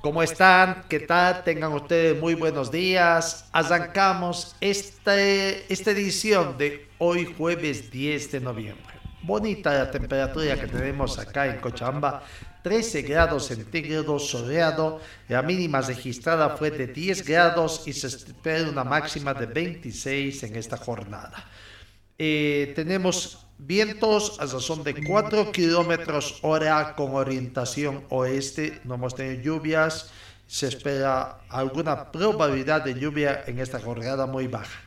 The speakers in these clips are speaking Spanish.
¿cómo están? ¿Qué tal? Tengan ustedes muy buenos días. Arrancamos este, esta edición de hoy jueves 10 de noviembre. Bonita la temperatura que tenemos acá en Cochabamba. 13 grados centígrados soleado, la mínima registrada fue de 10 grados y se espera una máxima de 26 en esta jornada. Eh, tenemos vientos a razón de 4 kilómetros hora con orientación oeste. No hemos tenido lluvias. Se espera alguna probabilidad de lluvia en esta jornada muy baja.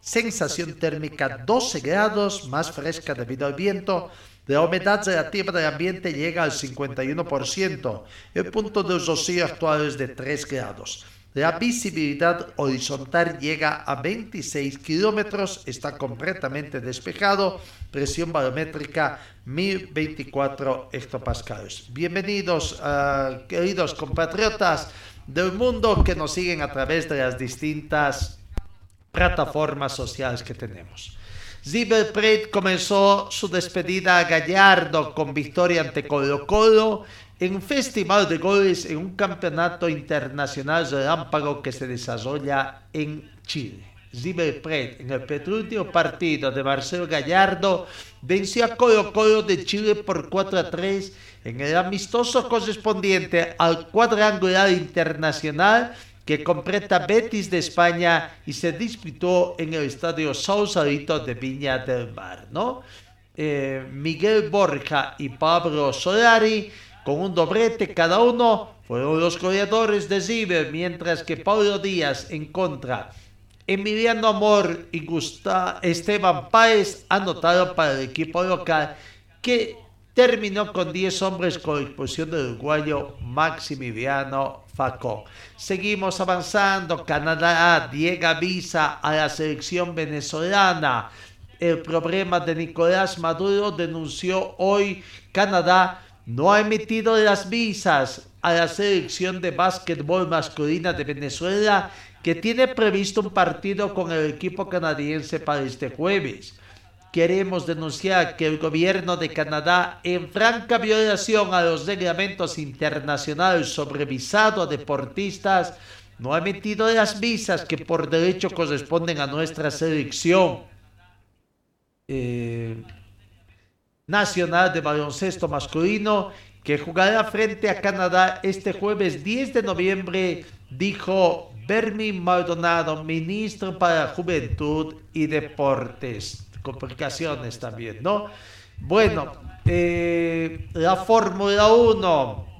Sensación térmica 12 grados, más fresca debido al viento. La humedad relativa del ambiente llega al 51%. El punto de rocío actual es de 3 grados. La visibilidad horizontal llega a 26 kilómetros, está completamente despejado, presión barométrica 1024 hectopascales. Bienvenidos, uh, queridos compatriotas del mundo que nos siguen a través de las distintas plataformas sociales que tenemos. Plate comenzó su despedida a Gallardo con victoria ante Colo Colo en un festival de goles en un campeonato internacional relámpago que se desarrolla en Chile. River en el penúltimo partido de Marcelo Gallardo venció a Colo Colo de Chile por 4 a 3 en el amistoso correspondiente al cuadrangular internacional que completa Betis de España y se disputó en el estadio Sausalito de Viña del Mar, ¿no? Eh, Miguel Borja y Pablo Solari, con un doblete cada uno, fueron los goleadores de River, mientras que Pablo Díaz en contra. Emiliano Amor y Gustavo Esteban Páez anotaron para el equipo local que terminó con 10 hombres con expulsión del uruguayo Maximiliano Facó. Seguimos avanzando. Canadá llega visa a la selección venezolana. El problema de Nicolás Maduro denunció hoy Canadá no ha emitido las visas a la selección de básquetbol masculina de Venezuela que tiene previsto un partido con el equipo canadiense para este jueves. Queremos denunciar que el gobierno de Canadá, en franca violación a los reglamentos internacionales sobre visado a deportistas, no ha emitido las visas que por derecho corresponden a nuestra selección. Eh, nacional de baloncesto masculino que jugará frente a Canadá este jueves 10 de noviembre, dijo Bermi Maldonado, ministro para Juventud y Deportes complicaciones también, ¿no? Bueno, eh, la Fórmula 1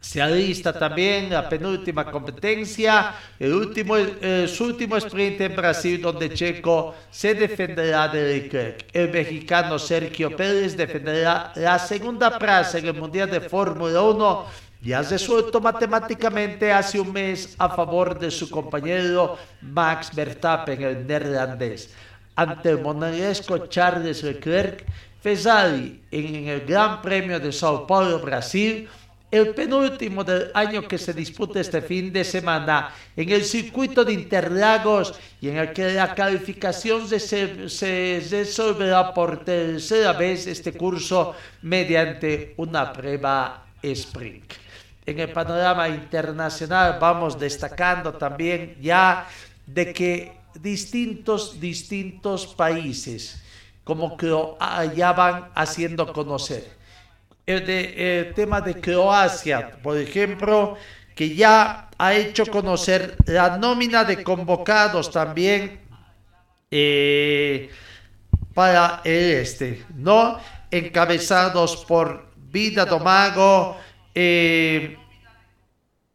se alista también la penúltima competencia, el último, eh, su último sprint en Brasil, donde Checo se defenderá de Leclerc. El mexicano Sergio Pérez defenderá la segunda plaza en el Mundial de Fórmula 1 ya resuelto matemáticamente hace un mes a favor de su compañero Max Verstappen, el neerlandés ante el monegasco Charles Leclerc Fesali en el Gran Premio de Sao Paulo, Brasil, el penúltimo del año que se disputa este fin de semana en el circuito de Interlagos y en el que la calificación se, se resolverá por tercera vez este curso mediante una prueba sprint. En el panorama internacional vamos destacando también ya de que distintos, distintos países, como que ya van haciendo conocer. El, de, tema de Croacia, por ejemplo, que ya ha hecho conocer la nómina de convocados también eh, para el este, ¿no? Encabezados por Vida Domago, eh,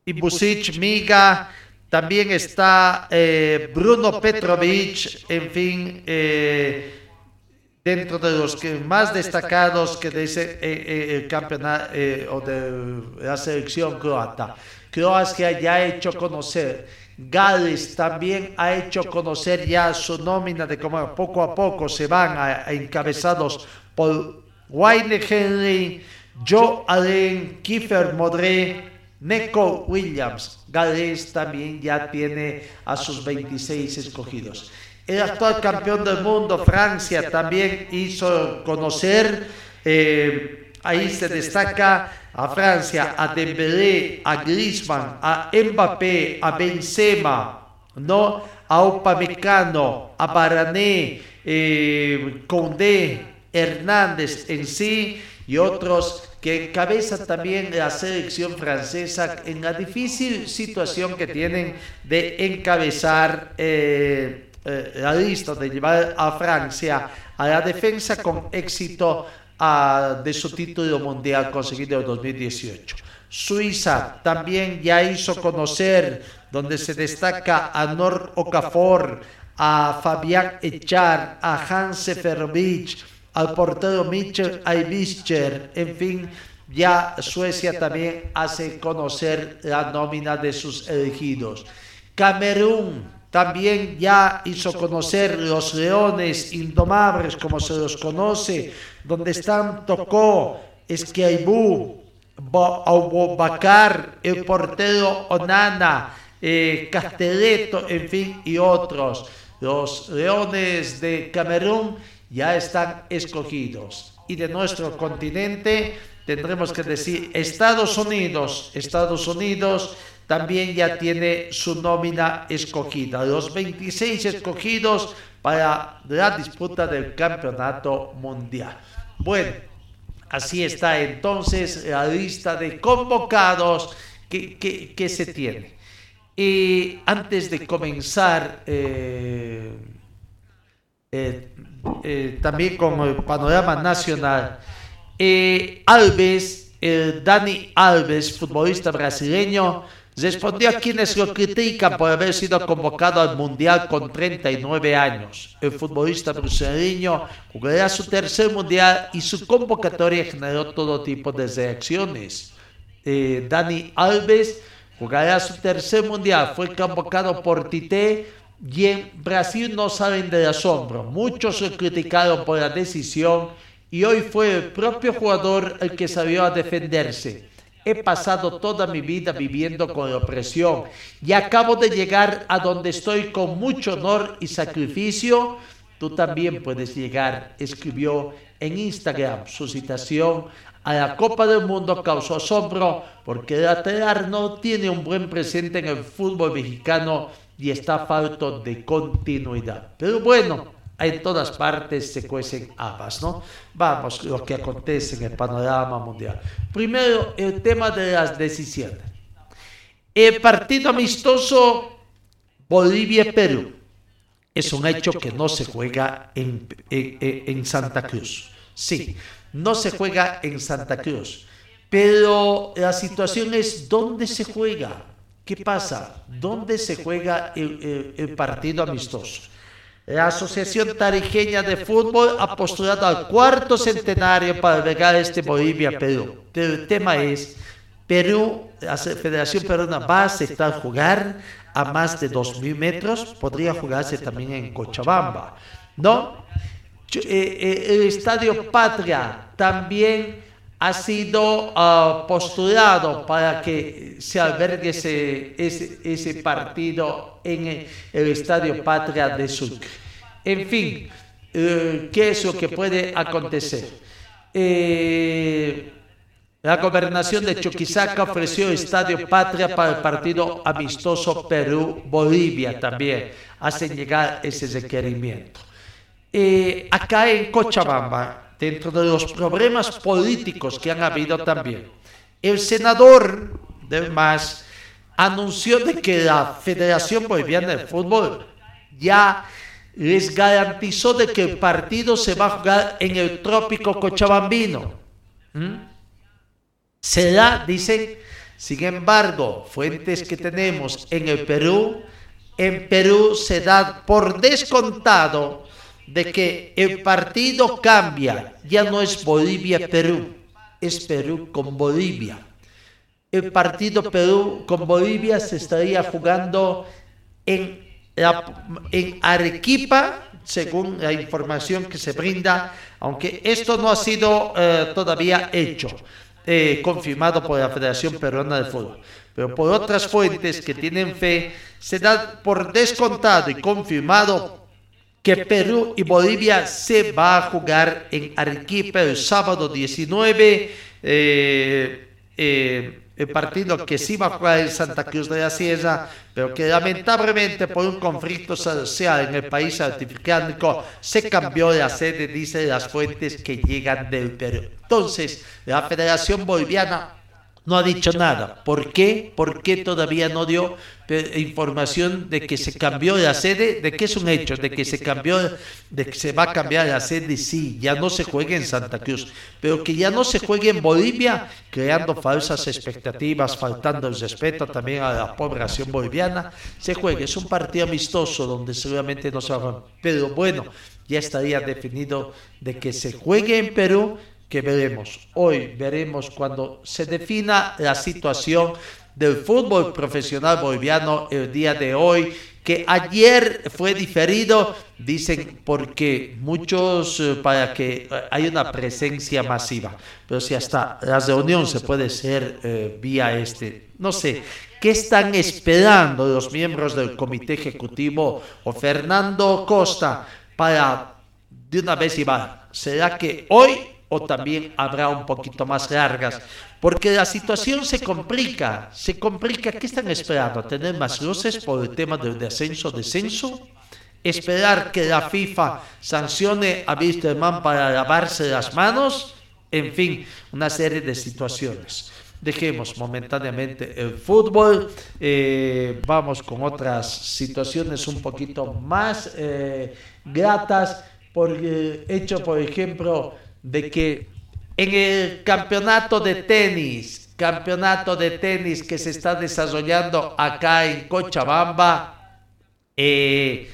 Ibusic Miga, también está eh, Bruno Petrovic, en fin, eh, dentro de los que más destacados que dice el campeonato o de la selección croata. Croacia ya ha hecho conocer, Gales también ha hecho conocer ya su nómina de cómo poco a poco se van a, encabezados por Wayne Henry, Joe Allen, Kiefer Modré, Neko Williams. Gales también ya tiene a sus 26 escogidos. El actual campeón del mundo, Francia, también hizo conocer, eh, ahí se destaca a Francia, a Dembélé, a Griezmann, a Mbappé, a Benzema, ¿no? a Upamecano, a Barané, eh, Condé, Hernández en sí y otros que encabezan también la selección francesa en la difícil situación que tienen de encabezar eh, eh, la lista, de llevar a Francia a la defensa con éxito de su título mundial conseguido en 2018. Suiza también ya hizo conocer, donde se destaca a Nor Okafor, a Fabián Echar, a Hans Seferovic, al portero Mitchell Aibischer, en fin, ya Suecia también hace conocer la nómina de sus elegidos. Camerún también ya hizo conocer los leones indomables, como se los conoce, donde están Tocó, Esquiaibú, Abubakar, el portero Onana, eh, Castelletto, en fin, y otros. Los leones de Camerún ya están escogidos. Y de nuestro continente tendremos que decir Estados Unidos, Estados Unidos también ya tiene su nómina escogida. Los 26 escogidos para la disputa del campeonato mundial. Bueno, así está entonces la lista de convocados que, se tiene. Y antes de comenzar, eh, eh, eh, también con el panorama nacional, Alves, Dani Alves, futbolista brasileño, Respondió a quienes lo critican por haber sido convocado al Mundial con 39 años. El futbolista brasileño jugará su tercer Mundial y su convocatoria generó todo tipo de reacciones. Eh, Dani Alves jugará su tercer Mundial, fue convocado por Tite y en Brasil no salen del asombro. Muchos lo criticaron por la decisión y hoy fue el propio jugador el que salió a defenderse. He pasado toda mi vida viviendo con opresión y acabo de llegar a donde estoy con mucho honor y sacrificio. Tú también puedes llegar, escribió en Instagram. Su citación a la Copa del Mundo causó asombro porque el no tiene un buen presente en el fútbol mexicano y está falto de continuidad. Pero bueno, en todas partes se cuecen habas, ¿no? Vamos, lo que acontece en el panorama mundial. Primero, el tema de las decisiones. El partido amistoso Bolivia-Perú es un hecho que no se juega en, en, Santa Cruz. Sí, no se juega en Santa Cruz. Pero la situación es dónde se juega. ¿Qué pasa? ¿Dónde se juega el partido amistoso? La Asociación Tarijeña de Fútbol ha postulado al cuarto centenario para albergar este Bolivia-Perú. Pero el tema es, Perú, la Federación Peruana va a aceptar jugar a más de 2.000 metros, podría jugarse también en Cochabamba, ¿no? Eh, eh, el Estadio Patria también ha sido ah, postulado para que se albergue ese, ese, partido en el Estadio Patria de Sucre. En fin, eh, ¿qué es lo que puede acontecer? Eh, la gobernación de Chuquisaca ofreció Estadio Patria para el partido amistoso Perú-Bolivia también. Hacen llegar ese requerimiento. Eh, acá en Cochabamba, dentro de los problemas políticos que han habido también. El senador del MAS anunció de que la Federación Boliviana de Fútbol ya les garantizó de que el partido se va a jugar en el trópico cochabambino. ¿Mm? Será, dicen, sin embargo, fuentes que tenemos en el Perú, en Perú se da por descontado de que el partido cambia, ya no es Bolivia-Perú, es Perú con Bolivia. El partido Perú con Bolivia se estaría jugando en, en Arequipa, según la información que se brinda, aunque esto no ha sido eh, todavía hecho, eh, confirmado por la Federación Peruana de Fútbol. Pero por otras fuentes que tienen fe, se da por descontado y confirmado que Perú y Bolivia se va a jugar en Arequipa el sábado 19. Eh, eh, el partido que sí va a jugar en Santa Cruz de la Sierra, pero que lamentablemente por un conflicto social en el país certificánico se cambió la sede, dice las fuentes que llegan del Perú. Entonces, la Federación Boliviana no ha dicho nada. ¿Por qué? ¿Por qué todavía no dio información de que se cambió la sede? ¿De qué es un hecho? ¿De que se cambió, de que se va a cambiar la sede? Sí, ya no se juegue en Santa Cruz, pero que ya no se juegue en Bolivia, creando falsas expectativas, faltando el respeto también a la población boliviana. Se juegue, es un partido amistoso donde seguramente no se va a... Pero bueno, ya estaría definido de que se juegue en Perú que veremos. Hoy veremos cuando se defina la situación del fútbol profesional boliviano el día de hoy, que ayer fue diferido, dicen porque muchos, eh, para que haya una presencia masiva, pero si hasta la reunión se puede hacer eh, vía este, no sé, ¿qué están esperando los miembros del comité ejecutivo o Fernando Costa para de una vez y va? ¿Será que hoy o también habrá un poquito más largas, porque la situación se complica, se complica. ¿Qué están esperando? ¿Tener más luces por el tema del descenso, descenso? ¿Esperar que la FIFA sancione a Wisterman para lavarse las manos? En fin, una serie de situaciones. Dejemos momentáneamente el fútbol, eh, vamos con otras situaciones un poquito más eh, gratas, por el hecho, por ejemplo, de que en el campeonato de tenis, campeonato de tenis que se está desarrollando acá en Cochabamba, eh,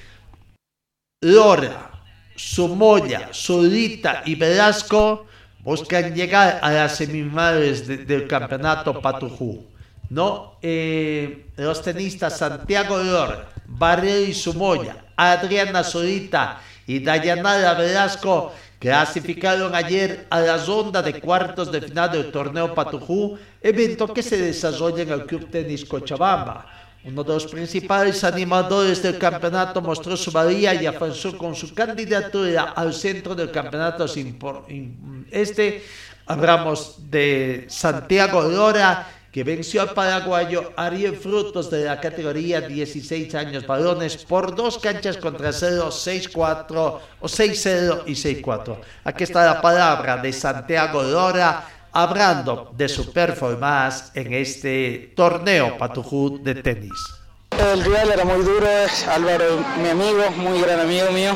Lora, Sumoya, Zurita y Velasco buscan llegar a las semifinales del campeonato Patujú. ¿no? Eh, los tenistas Santiago Lora, Barrio y Sumoya, Adriana Zurita y Dayanara Velasco clasificaron ayer a la ronda de cuartos de final del torneo Patujú, evento que se desarrolla en el Club Tenis Cochabamba. Uno de los principales animadores del campeonato mostró su valía y avanzó con su candidatura al centro del campeonato. Este hablamos de Santiago Lora, que venció al paraguayo Ariel Frutos de la categoría 16 años varones por dos canchas contra 0, 6-4 o 6-0 y 6-4. Aquí está la palabra de Santiago Lora hablando de su performance en este torneo Patujú de tenis. El rival era muy duro, Álvaro mi amigo, muy gran amigo mío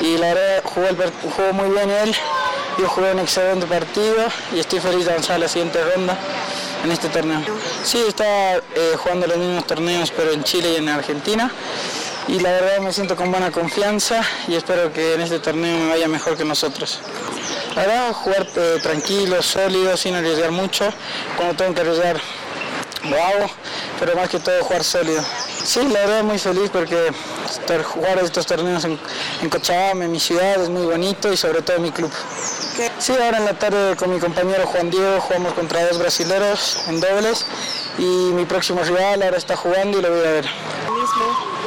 y la verdad jugó, jugó muy bien él, yo jugué un excelente partido y estoy feliz de avanzar a la siguiente ronda en este torneo. Sí, está eh, jugando los mismos torneos, pero en Chile y en Argentina. Y la verdad me siento con buena confianza y espero que en este torneo me vaya mejor que nosotros. La verdad, jugar eh, tranquilo, sólido, sin arriesgar mucho. Cuando tengo que arriesgar, lo hago, pero más que todo jugar sólido. Sí, la verdad muy feliz porque jugar estos torneos en, en Cochabamba, en mi ciudad, es muy bonito y sobre todo en mi club. Sí, ahora en la tarde con mi compañero Juan Diego jugamos contra dos brasileros en dobles y mi próximo rival ahora está jugando y lo voy a ver.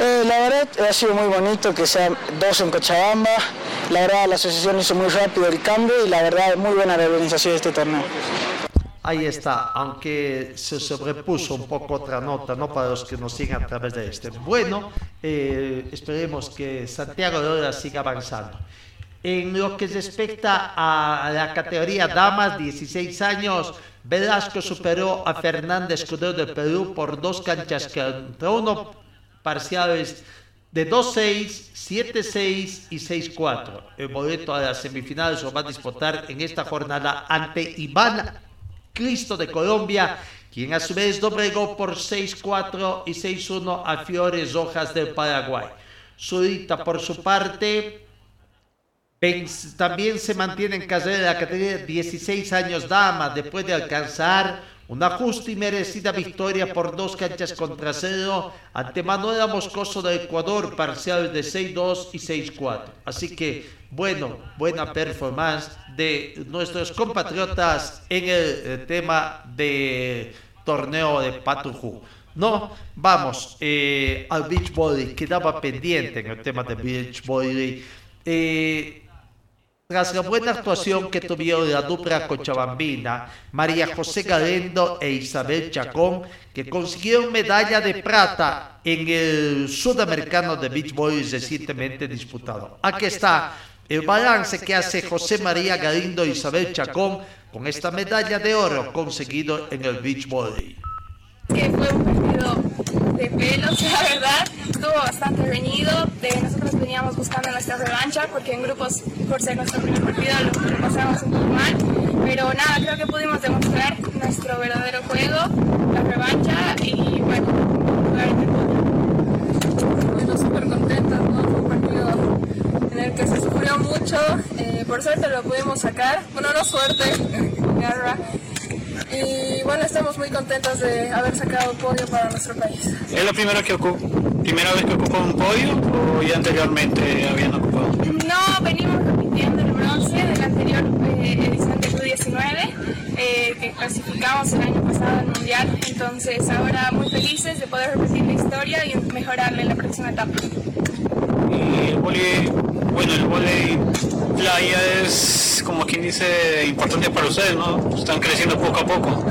Eh, la verdad ha sido muy bonito que sean dos en Cochabamba. La verdad la asociación hizo muy rápido el cambio y la verdad muy buena la organización de este torneo. Ahí está, aunque se sobrepuso un poco otra nota, ¿no? Para los que nos siguen a través de este. Bueno, eh, esperemos que Santiago de Ora siga avanzando. En lo que respecta a la categoría damas, 16 años, Velasco superó a Fernández Escudero de Perú por dos canchas contra uno parciales de 2-6, 7-6 y 6-4. El boleto a las semifinales lo va a disputar en esta jornada ante Iván Cristo de Colombia, quien a su vez doblegó por 6-4 y 6-1 a Fiores Hojas del Paraguay. Zurita, por su parte, también se mantiene en carrera de la categoría de 16 años dama después de alcanzar una justa y merecida victoria por dos canchas contra cero ante Manuela Moscoso de Ecuador, parcial de 6-2 y 6-4. Así que, bueno, buena performance de nuestros compatriotas en el, tema de torneo de Patujú. No, vamos eh, al beach volley, quedaba pendiente en el tema de beach. Eh, tras la buena actuación que tuvieron la dupla cochabambina, María José Galendo e Isabel Chacón, que consiguieron medalla de plata en el sudamericano de beach volley recientemente disputado. Aquí está el balance que hace José María Galindo e Isabel Chacón con esta medalla de oro conseguido en el beach volley que fue un partido de pelos, la verdad. Estuvo bastante reñido. nosotros veníamos buscando nuestra revancha porque en grupos, por ser nuestro primer partido, lo, pasamos un poco mal. Pero nada, creo que pudimos demostrar nuestro verdadero juego, la revancha y bueno, jugar en el Bueno, súper contentos, ¿no? Fue un partido en el que se sufrió mucho. Eh, por suerte lo pudimos sacar. Bueno, no suerte. Y bueno, estamos muy contentos de haber sacado un podio para nuestro país. ¿Es la primera, que primera vez que ocupó un podio o ya anteriormente habían ocupado? No, venimos repitiendo el bronce de la anterior eh, edición del U19, eh, que clasificamos el año pasado al Mundial. Entonces ahora muy felices de poder repetir la historia y mejorarla en la próxima etapa. Vóley, bueno, el vóley playa es como quien dice importante para ustedes, ¿no? Están creciendo poco a poco.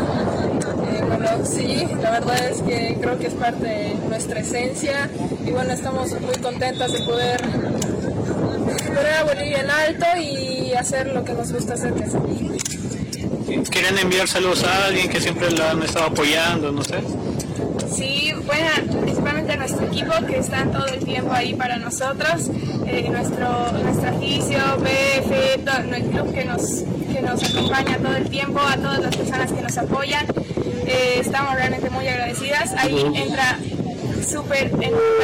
Eh, bueno, sí, la verdad es que creo que es parte de nuestra esencia y bueno, estamos muy contentas de poder poner a Bolivia en alto y hacer lo que nos gusta hacer, ¿Quieren enviar saludos a alguien que siempre la han estado apoyando, no sé? Sí, bueno, principalmente a nuestro equipo que están todo el tiempo ahí para nosotros, eh, nuestro, nuestro oficio, BF, todo, el club que nos, que nos acompaña todo el tiempo, a todas las personas que nos apoyan. Eh, estamos realmente muy agradecidas. Ahí entra súper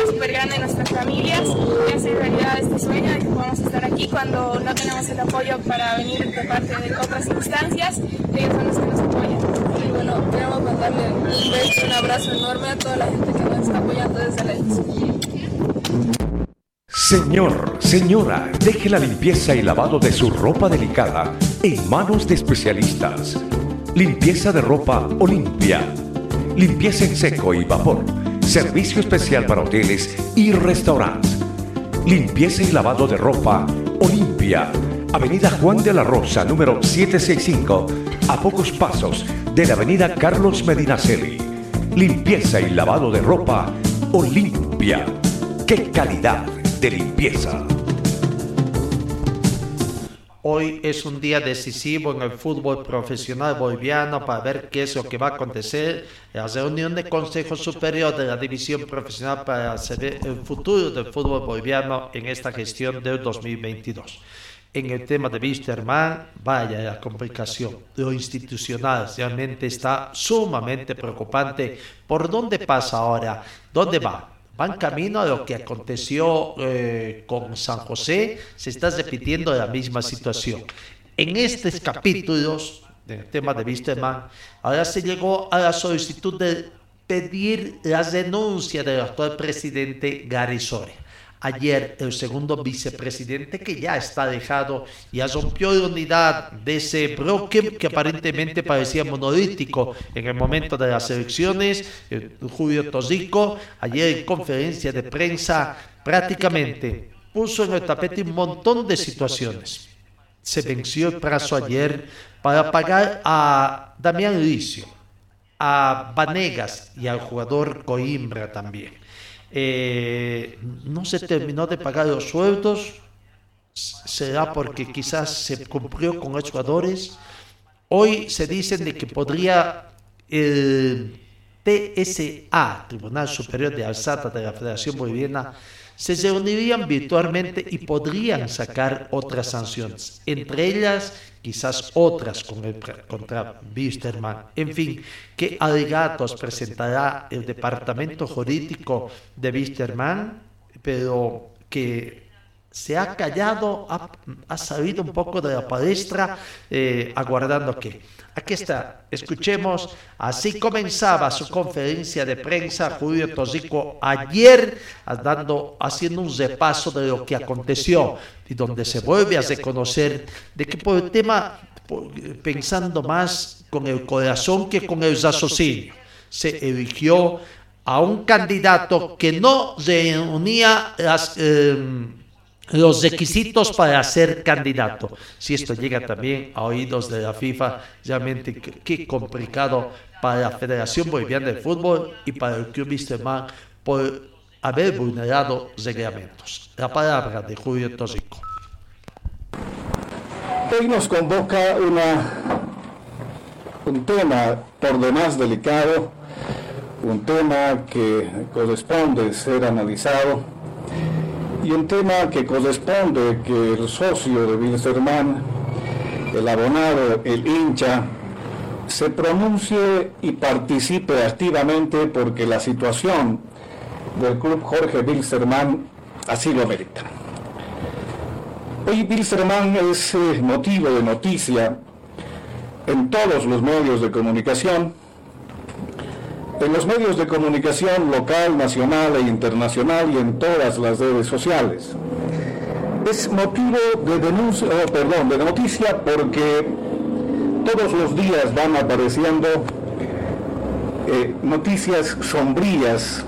super grande nuestras familias y hace realidad este sueño de que podamos estar aquí cuando no tenemos el apoyo para venir de parte de otras instancias, ellos son los que nos queremos mandarle un abrazo enorme a toda la gente que nos está apoyando desde la Señor, señora, deje la limpieza y lavado de su ropa delicada en manos de especialistas. Limpieza de ropa Olimpia. Limpieza en seco y vapor Servicio especial para hoteles y restaurantes. Limpieza y lavado de ropa Olimpia. Avenida Juan de la Rosa, número 765, a pocos pasos de la Avenida Carlos Medinaceli. Limpieza y lavado de ropa Olimpia. ¡Qué calidad de limpieza! Hoy es un día decisivo en el fútbol profesional boliviano para ver qué es lo que va a acontecer en la reunión de Consejo Superior de la División Profesional para el futuro del fútbol boliviano en esta gestión del 2022. En el tema de Wisterman, vaya la complicación. Lo institucional realmente está sumamente preocupante. ¿Por dónde pasa ahora? ¿Dónde va? van camino a lo que aconteció eh, con San José, se está repitiendo la misma situación. En estos capítulos del tema de Wisterman, ahora se llegó a la solicitud de pedir la denuncia del actual presidente Gary Soria. Ayer el segundo vicepresidente que ya está dejado ya rompió la unidad de ese bloque que aparentemente parecía monolítico en el momento de las elecciones. Julio Tosico ayer en conferencia de prensa prácticamente puso en el tapete un montón de situaciones. Se venció el plazo ayer para pagar a Damián Licio, a Vanegas y al jugador Coimbra también eh, no se terminó de pagar los sueldos, será porque quizás se cumplió con los jugadores Hoy se dice de que podría el TSA, Tribunal Superior de Alzata de la Federación Boliviana, se reunirían virtualmente y podrían sacar otras sanciones, entre ellas quizás otras con el, contra Wisterman. En fin, ¿qué alegatos presentará el departamento jurídico de Wisterman? Pero que se ha callado, ha, ha salido un poco de la palestra, eh, aguardando que Aquí está, escuchemos, así comenzaba su conferencia de prensa Julio Tosico ayer, dando, haciendo un repaso de lo que aconteció y donde se vuelve a reconocer de que por el tema, pensando más con el corazón que con el raciocinio, se eligió a un candidato que no reunía las... Eh, los requisitos para ser candidato. Si esto llega también a oídos de la FIFA, realmente qué complicado para la Federación Boliviana de Fútbol y para el Club Wisterman por haber vulnerado reglamentos. La palabra de Julio Tosico. Hoy nos convoca una, un tema por demás delicado, un tema que corresponde ser analizado y un tema que corresponde que el socio de Wilstermann, el abonado, el hincha, se pronuncie y participe activamente porque la situación del club Jorge Wilstermann así lo merita. Hoy Wilstermann es eh, motivo de noticia en todos los medios de comunicación, en los medios de comunicación local, nacional e internacional y en todas las redes sociales. Es motivo de denuncia, oh, perdón, de noticia porque todos los días van apareciendo eh, noticias sombrías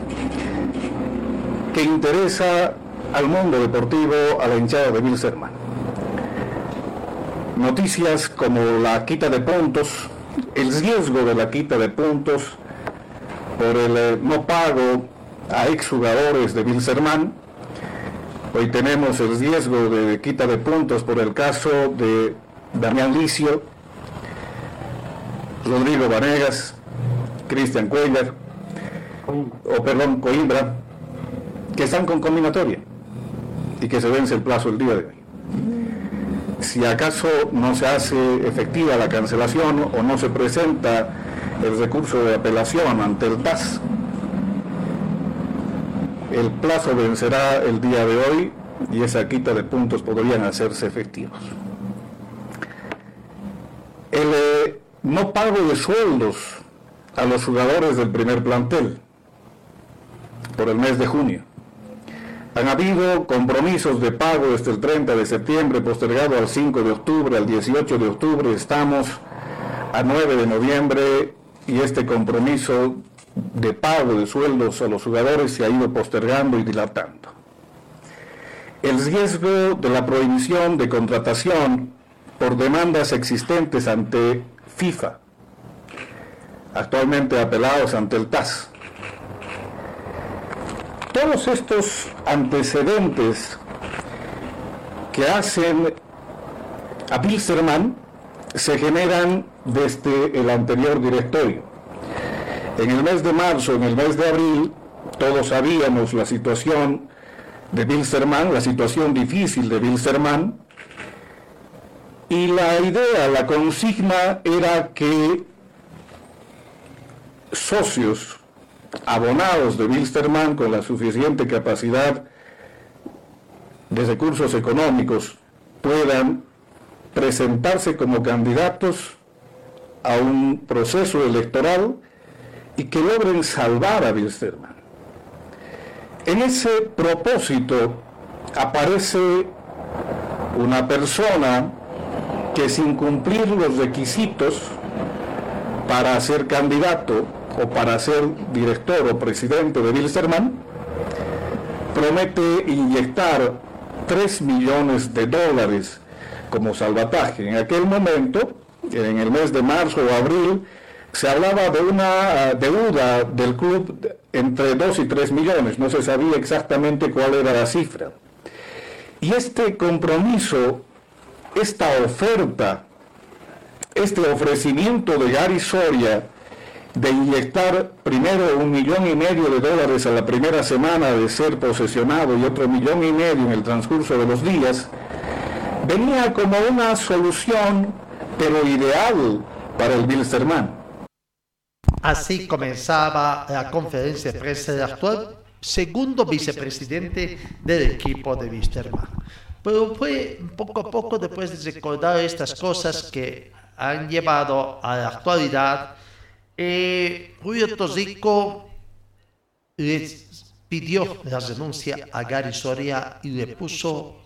que interesa al mundo deportivo, a la hinchada de Wilserman. Noticias como la quita de puntos, el riesgo de la quita de puntos, por el eh, no pago a exjugadores de Wilserman. Hoy tenemos el riesgo de quita de puntos por el caso de Damián Licio, Rodrigo Vanegas, Cristian Cuellar, o perdón, Coimbra, que están con combinatoria y que se vence el plazo el día de hoy. Si acaso no se hace efectiva la cancelación o no se presenta el recurso de apelación ante el TAS. El plazo vencerá el día de hoy y esa quita de puntos podrían hacerse efectivos. El eh, no pago de sueldos a los jugadores del primer plantel por el mes de junio. Han habido compromisos de pago desde el 30 de septiembre, postergado al 5 de octubre, al 18 de octubre, estamos a 9 de noviembre y este compromiso de pago de sueldos a los jugadores se ha ido postergando y dilatando. El riesgo de la prohibición de contratación por demandas existentes ante FIFA, actualmente apelados ante el TAS. Todos estos antecedentes que hacen a Bilzerman se generan desde el anterior directorio. En el mes de marzo, en el mes de abril, todos sabíamos la situación de Bilzerman, la situación difícil de Bilzerman, y la idea, la consigna era que socios abonados de Bilsterman con la suficiente capacidad de recursos económicos puedan presentarse como candidatos a un proceso electoral y que logren salvar a Wilstermann. En ese propósito aparece una persona que sin cumplir los requisitos para ser candidato o para ser director o presidente de Wilstermann, promete inyectar 3 millones de dólares como salvataje. En aquel momento, en el mes de marzo o abril, se hablaba de una deuda del club entre 2 y 3 millones, no se sabía exactamente cuál era la cifra. Y este compromiso, esta oferta, este ofrecimiento de Gary Soria de inyectar primero un millón y medio de dólares a la primera semana de ser posesionado y otro millón y medio en el transcurso de los días, venía como una solución, pero ideal para el Bilsterman. Así comenzaba la conferencia de prensa del actual segundo vicepresidente del equipo de Bilsterman. Pero fue poco a poco después de recordar estas cosas que han llevado a la actualidad eh, Julio Tosico le pidió la renuncia a Gary Soria y le puso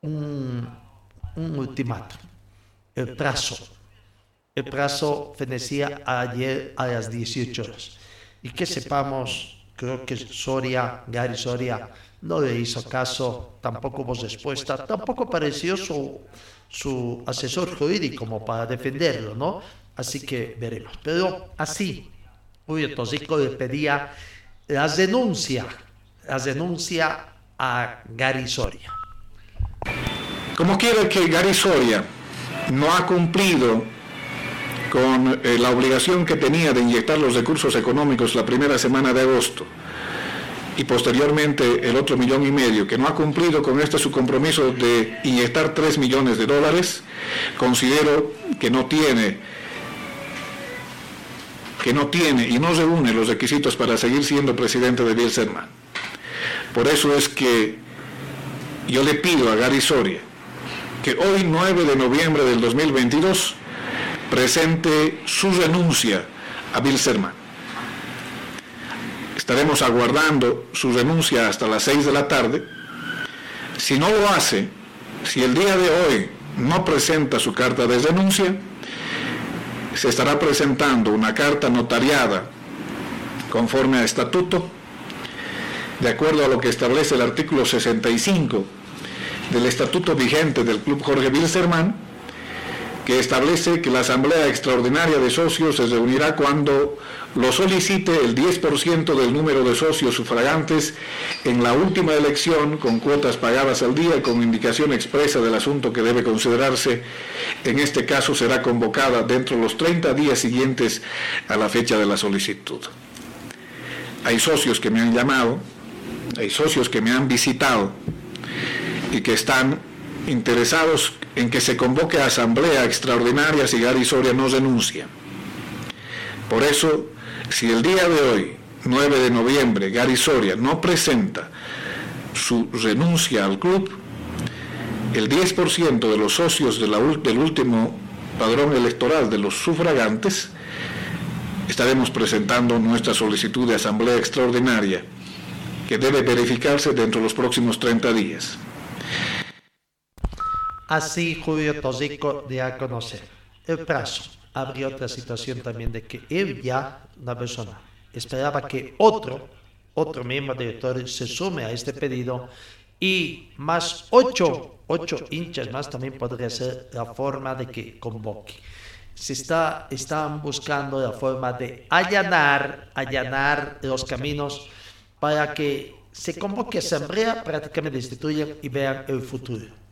un, un ultimátum. El plazo. El plazo fenecía ayer a las 18 horas. Y que sepamos, creo que Soria, Gary Soria, no le hizo caso, tampoco hubo respuesta, tampoco pareció su, su asesor jurídico como para defenderlo, ¿no? Así que veremos. Pero así, Julio Tosico le pedía la denuncia, la denuncia a Gary Soria. Como quiera que Gary Soria no ha cumplido con eh, la obligación que tenía de inyectar los recursos económicos la primera semana de agosto y posteriormente el otro millón y medio, que no ha cumplido con este su compromiso de inyectar tres millones de dólares, considero que no tiene que no tiene y no reúne los requisitos para seguir siendo presidente de Bielserman. Por eso es que yo le pido a Gary Soria que hoy 9 de noviembre del 2022 presente su renuncia a Bilserman. Estaremos aguardando su renuncia hasta las 6 de la tarde. Si no lo hace, si el día de hoy no presenta su carta de renuncia, se estará presentando una carta notariada conforme a estatuto, de acuerdo a lo que establece el artículo 65 del estatuto vigente del Club Jorge Wilstermann, que establece que la Asamblea Extraordinaria de Socios se reunirá cuando lo solicite el 10% del número de socios sufragantes en la última elección con cuotas pagadas al día y con indicación expresa del asunto que debe considerarse. En este caso será convocada dentro de los 30 días siguientes a la fecha de la solicitud. Hay socios que me han llamado, hay socios que me han visitado y que están interesados en que se convoque a asamblea extraordinaria si Gary Soria no renuncia. Por eso, si el día de hoy, 9 de noviembre, Gary Soria no presenta su renuncia al club, el 10% de los socios del último padrón electoral de los sufragantes, estaremos presentando nuestra solicitud de asamblea extraordinaria que debe verificarse dentro de los próximos 30 días. Así Julio Tosico de a conocer. El plazo. Habría otra situación también de que él ya, una persona, esperaba que otro, otro miembro del directorio se sume a este pedido y más ocho, ocho hinchas más también podría ser la forma de que convoque. Se está, están buscando la forma de allanar, allanar los caminos para que se convoque asamblea, prácticamente destituyan y vean el futuro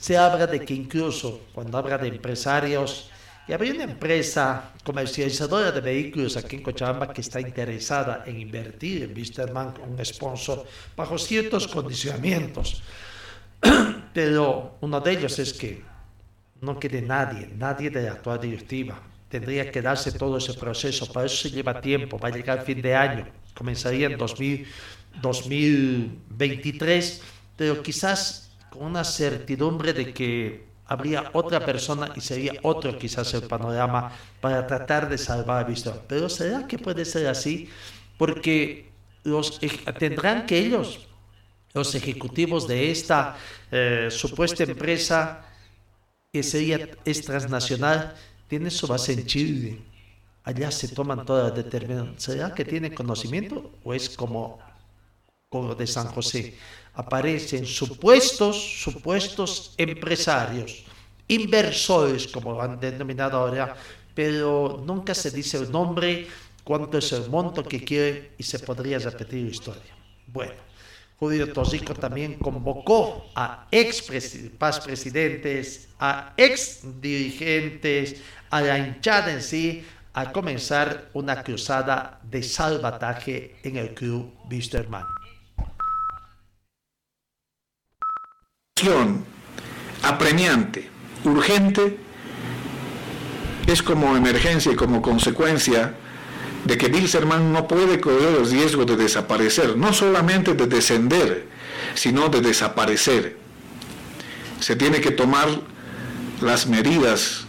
se habla de que incluso cuando habla de empresarios, y había una empresa comercializadora de vehículos aquí en Cochabamba que está interesada en invertir en Wisterman un sponsor bajo ciertos condicionamientos. Pero uno de ellos es que no quede nadie, nadie de la actual directiva. Tendría que darse todo ese proceso, para eso se lleva tiempo, va a llegar fin de año, comenzaría en 2023, pero quizás con una certidumbre de que habría otra persona y sería otro quizás el panorama para tratar de salvar a Víctor. Pero ¿será que puede ser así? Porque los, tendrán que ellos, los ejecutivos de esta eh, supuesta empresa que sería es transnacional, tienen su base en Chile. Allá se toman todas las determinaciones. ¿Será que tienen conocimiento o es como, como de San José? Aparecen supuestos, supuestos empresarios, inversores, como lo han denominado ahora, pero nunca se dice el nombre, cuánto es el monto que quieren y se podría repetir la historia. Bueno, Julio Tosico también convocó a ex presidentes, a ex dirigentes, a la hinchada en sí, a comenzar una cruzada de salvataje en el club Apremiante, urgente, es como emergencia y como consecuencia de que Bilzerman no puede correr el riesgo de desaparecer, no solamente de descender, sino de desaparecer. Se tiene que tomar las medidas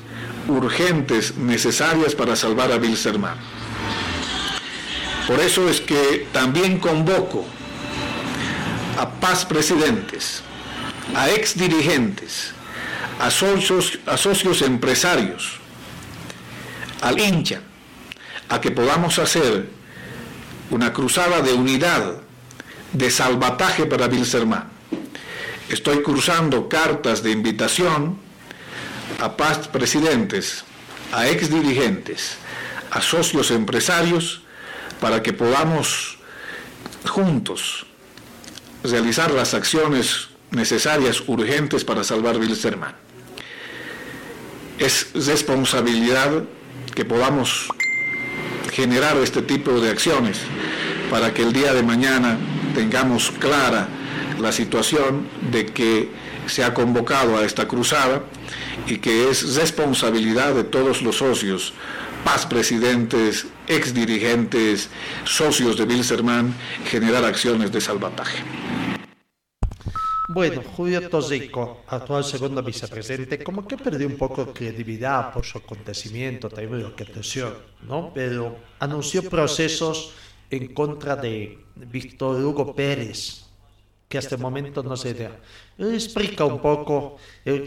urgentes necesarias para salvar a Bilzerman. Por eso es que también convoco a paz presidentes, a ex dirigentes, a socios, empresarios, al hincha, a que podamos hacer una cruzada de unidad, de salvataje para Bilserman. Estoy cruzando cartas de invitación a paz presidentes, a ex dirigentes, a socios empresarios, para que podamos juntos realizar las acciones necesarias, urgentes para salvar Bilsterman. Es responsabilidad que podamos generar este tipo de acciones para que el día de mañana tengamos clara la situación de que se ha convocado a esta cruzada y que es responsabilidad de todos los socios, paz presidentes, ex dirigentes, socios de Bilserman, generar acciones de salvataje. Bueno, Julio Tosico, actual segundo vicepresidente, como que perdió un poco de credibilidad por su acontecimiento, también lo que atención, ¿no? Pero anunció procesos en contra de Víctor Hugo Pérez, que hasta el momento no se da. Explica un poco,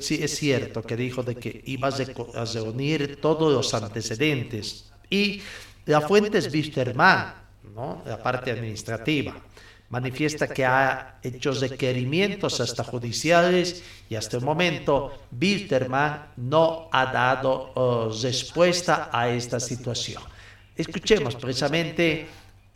sí es cierto que dijo de que iba a reunir todos los antecedentes y la fuente es Wisterman, ¿no? La parte administrativa manifiesta que ha hecho requerimientos hasta judiciales y hasta el momento Bilderman no ha dado oh, respuesta a esta situación. Escuchemos precisamente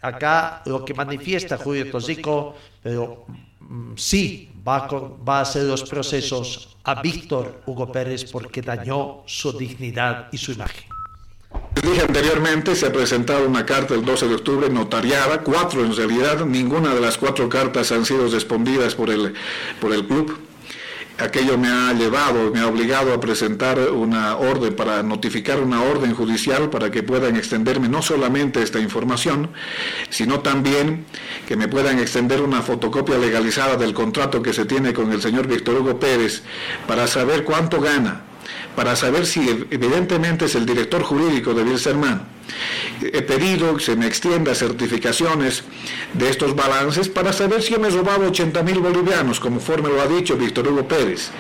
acá lo que manifiesta Julio Tosico, pero mm, sí va, va a hacer los procesos a Víctor Hugo Pérez porque dañó su dignidad y su imagen dije anteriormente, se ha presentado una carta el 12 de octubre notariada, cuatro en realidad, ninguna de las cuatro cartas han sido respondidas por el, por el club. Aquello me ha llevado, me ha obligado a presentar una orden para notificar una orden judicial para que puedan extenderme no solamente esta información, sino también que me puedan extender una fotocopia legalizada del contrato que se tiene con el señor Víctor Hugo Pérez para saber cuánto gana para saber si evidentemente es el director jurídico de Bilserman he pedido que se me extienda certificaciones de estos balances para saber si me he robado 80 mil bolivianos, conforme lo ha dicho Víctor Hugo Pérez,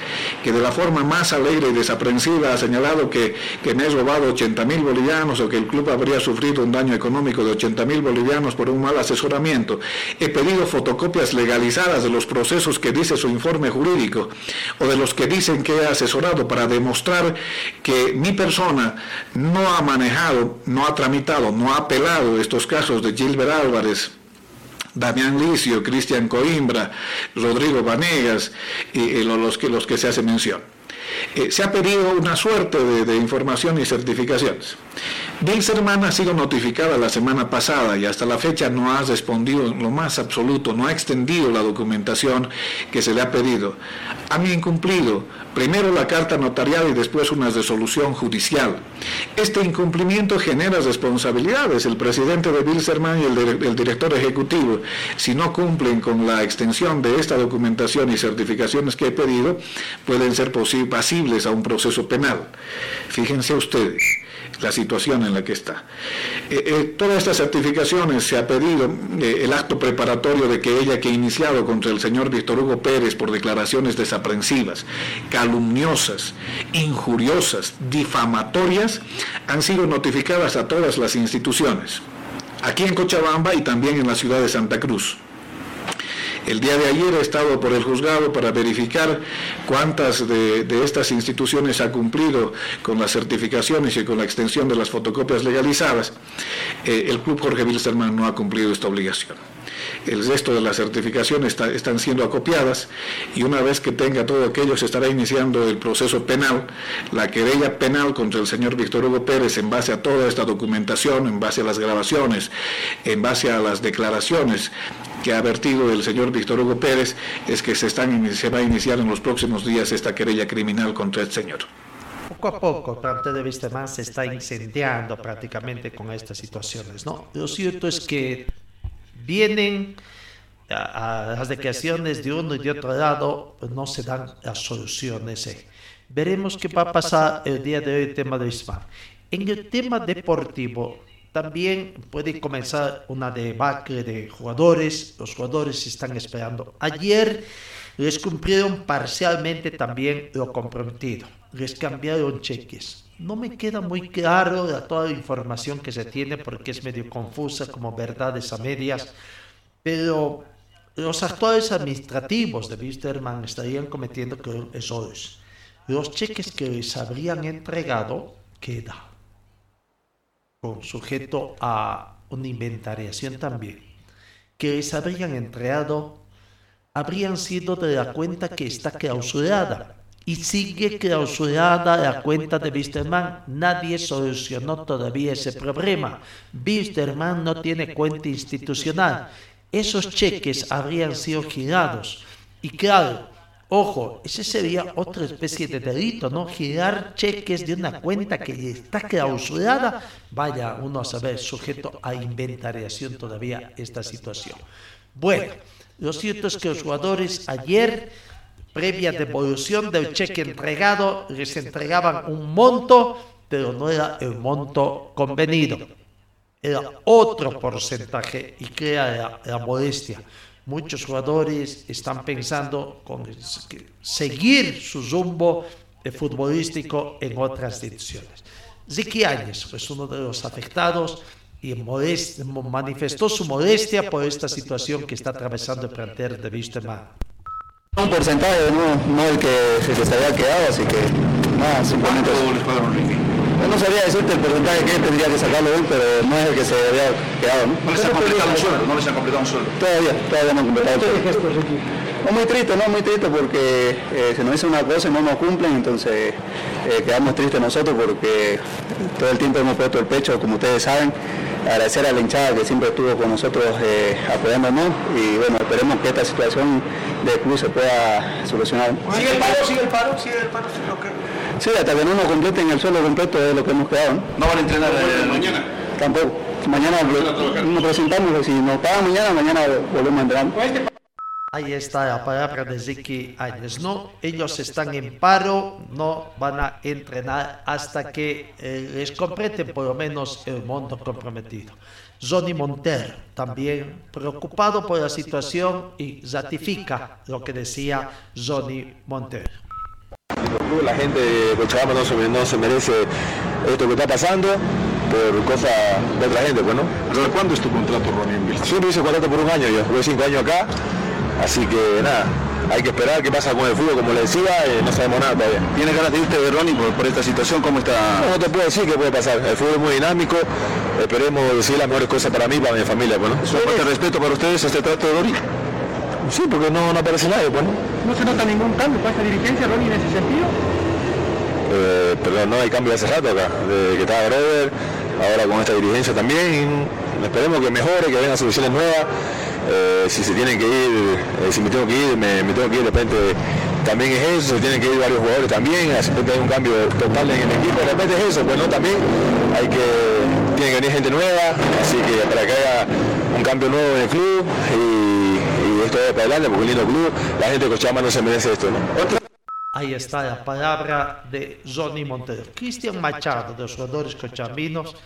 que de la forma más alegre y desaprensiva ha señalado que, me he robado 80 mil bolivianos o que el club habría sufrido un daño económico de 80 mil bolivianos por un mal asesoramiento. He pedido fotocopias legalizadas de los procesos que dice su informe jurídico o de los que dicen que he asesorado para demostrar que mi persona no ha manejado, no ha tramitado, no ha apelado estos casos de Gilbert Álvarez, Damián Licio, Cristian Coimbra, Rodrigo Vanegas y, los, que, los que se hace mención. Eh, se ha pedido una suerte de, información y certificaciones. Bilzerman ha sido notificada la semana pasada y hasta la fecha no ha respondido en lo más absoluto, no ha extendido la documentación que se le ha pedido. Han incumplido primero la carta notarial y después una resolución judicial. Este incumplimiento genera responsabilidades. El presidente de Bilzerman y el, director ejecutivo, si no cumplen con la extensión de esta documentación y certificaciones que he pedido, pueden ser pasibles a un proceso penal. Fíjense ustedes la situación en la que está. Eh, eh, todas estas certificaciones se ha pedido eh, el acto preparatorio de que ella que ha iniciado contra el señor Víctor Hugo Pérez por declaraciones desaprensivas, calumniosas, injuriosas, difamatorias, han sido notificadas a todas las instituciones, aquí en Cochabamba y también en la ciudad de Santa Cruz. El día de ayer he estado por el juzgado para verificar cuántas de, estas instituciones ha cumplido con las certificaciones y con la extensión de las fotocopias legalizadas. Eh, el Club Jorge Wilstermann no ha cumplido esta obligación el resto de las certificaciones están siendo acopiadas y una vez que tenga todo aquello se estará iniciando el proceso penal, la querella penal contra el señor Víctor Hugo Pérez en base a toda esta documentación, en base a las grabaciones, en base a las declaraciones que ha vertido el señor Víctor Hugo Pérez, es que se, están, se va a iniciar en los próximos días esta querella criminal contra el señor poco a poco, parte de vista más se está incendiando prácticamente con estas situaciones, ¿no? Lo cierto es que vienen a, las declaraciones de uno y de otro lado, pues no se dan las soluciones. Eh. Veremos qué va a pasar el día de hoy el tema de Ismael. En el tema deportivo, también puede comenzar una debacle de jugadores. Los jugadores están esperando. Ayer les cumplieron parcialmente también lo comprometido. Les cambiaron cheques. No me queda muy claro toda la información que se tiene porque es medio confusa como verdades a medias, pero los actuales administrativos de Wisterman estarían cometiendo errores. Los cheques que les habrían entregado queda con sujeto a una inventariación también, que les habrían entregado habrían sido de la cuenta que está clausurada y sigue clausurada la cuenta de Wisterman. Nadie solucionó todavía ese problema. Wisterman no tiene cuenta institucional. Esos cheques habrían sido girados. Y claro, ojo, ese sería otra especie de delito, ¿no? Girar cheques de una cuenta que está clausurada. Vaya uno a saber, sujeto a inventariación todavía esta situación. Bueno, lo cierto es que los jugadores ayer previa devolución del cheque entregado, les entregaban un monto, pero no era el monto convenido. Era otro porcentaje y crea la, modestia. Muchos jugadores están pensando con seguir su rumbo futbolístico en otras ediciones. Ziki Áñez fue uno de los afectados y manifestó su modestia por esta situación que está atravesando el plantel de Vistema. Un porcentaje, no, no el que, se les había quedado, así que nada, simplemente... No sabía decirte el porcentaje que tendría que sacarlo él, pero no es el que se había quedado. ¿no? ¿No les ha completado un sueldo? ¿No les ha completado un sueldo? Todavía, todavía no han completado un sueldo. No, muy triste, no, muy triste porque eh, se nos dice una cosa y no nos cumplen, entonces eh, quedamos tristes nosotros porque todo el tiempo hemos puesto el pecho, como ustedes saben, agradecer a la hinchada que siempre estuvo con nosotros eh, apoyándonos y bueno, esperemos que esta situación del club se pueda solucionar. ¿Sigue el paro? ¿Sigue el paro? ¿Sigue el paro? Sí, hasta que no nos completen el suelo completo de lo que hemos quedado. ¿No, van a entrenar mañana? Tampoco. Mañana nos presentamos, si nos pagan mañana, mañana volvemos a entrenar. Ahí está la palabra de Ziki Áñez. No, ellos están en paro, no van a entrenar hasta que eh, les completen por lo menos el monto comprometido. Johnny Montero, también preocupado por la situación y ratifica lo que decía Johnny Montero. La gente de Cochabamba no se, no se merece esto que está pasando por cosa de otra gente, bueno. Pues, ¿Cuándo es tu contrato, Ronnie? Siempre hice contrato por un año, yo tuve cinco años acá Así que nada, hay que esperar qué pasa con el fútbol, como le decía, eh, no sabemos nada todavía. ¿Tiene ganas de irte de Ronnie por, esta situación? ¿Cómo está? No, te puedo decir qué puede pasar. El fútbol es muy dinámico, esperemos decir las mejores cosas para mí y para mi familia. Bueno. ¿Es de respeto para ustedes este trato de Ronnie? Sí, porque no, no aparece nadie. Bueno. ¿No se nota ningún cambio para esta dirigencia, Ronnie, en ese sentido? Eh, perdón, no hay cambio hace rato acá, de que estaba Grover, ahora con esta dirigencia también. Esperemos que mejore, que vengan soluciones nuevas. Eh, si se tienen que ir, eh, si me tengo que ir, me, tengo que ir, de repente también es eso, se tienen que ir varios jugadores también, de repente hay un cambio total en el equipo, de repente es eso, pues no también hay que, tiene que venir gente nueva, así que para que haya un cambio nuevo en el club y, es para adelante, porque un lindo club, la gente de Cochabamba no se merece esto, ¿no? Ahí está la palabra de Johnny Montero. Cristian Machado, de los jugadores cochabambinos,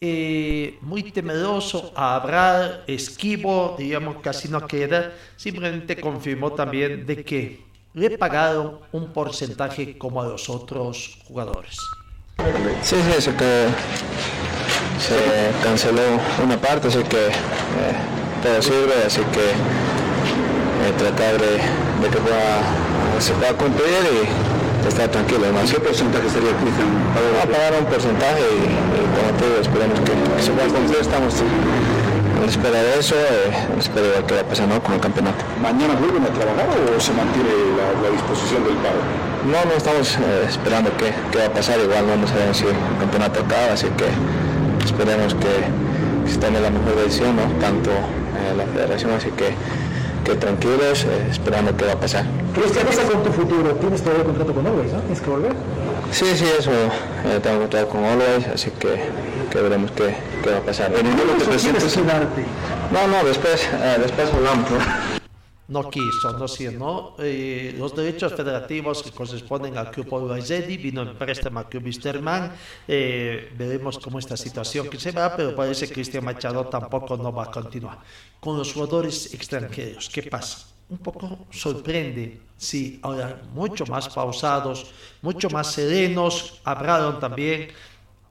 eh, muy temeroso a hablar, esquivo, digamos, casi no queda, simplemente confirmó también de que le pagaron un porcentaje como a los otros jugadores. Sí, sí, eso que se canceló una parte, así que eh, todo sirve, así que eh, tratar de, de que pueda, se pueda cumplir y estar tranquilo. ¿no? ¿Qué porcentaje sería Cristian? Va a pagar un porcentaje y, y como te digo, esperemos que, que se pueda cumplir. Estamos en espera de eso, eh, en espera de qué va a pasar ¿no? con el campeonato. ¿Mañana vuelven a trabajar o se mantiene la, la disposición del paro? No, no estamos eh, esperando qué, qué va a pasar, igual no sabemos si el campeonato acaba, así que esperemos que se tome la mejor decisión, ¿no? tanto eh, la federación, así que, que tranquilos, eh, esperando qué va a pasar. Cristian, ¿qué pasa con tu futuro? ¿Tienes todavía contrato con Always, no? ¿Tienes que volver? Sí, sí, eso, eh, tengo contrato con Always, así que, que veremos qué, qué va a pasar. ¿En el te presentas? No, no, después, eh, después hablamos. ¿no? No quiso, no sino eh, los derechos federativos que corresponden al club Olvazedi, vino en préstamo al club Wisterman, eh, veremos cómo esta situación que se va, pero parece que Cristian Machado tampoco no va a continuar. Con los jugadores extranjeros, ¿qué pasa? Un poco sorprende, sí, ahora mucho más pausados, mucho más serenos, hablaron también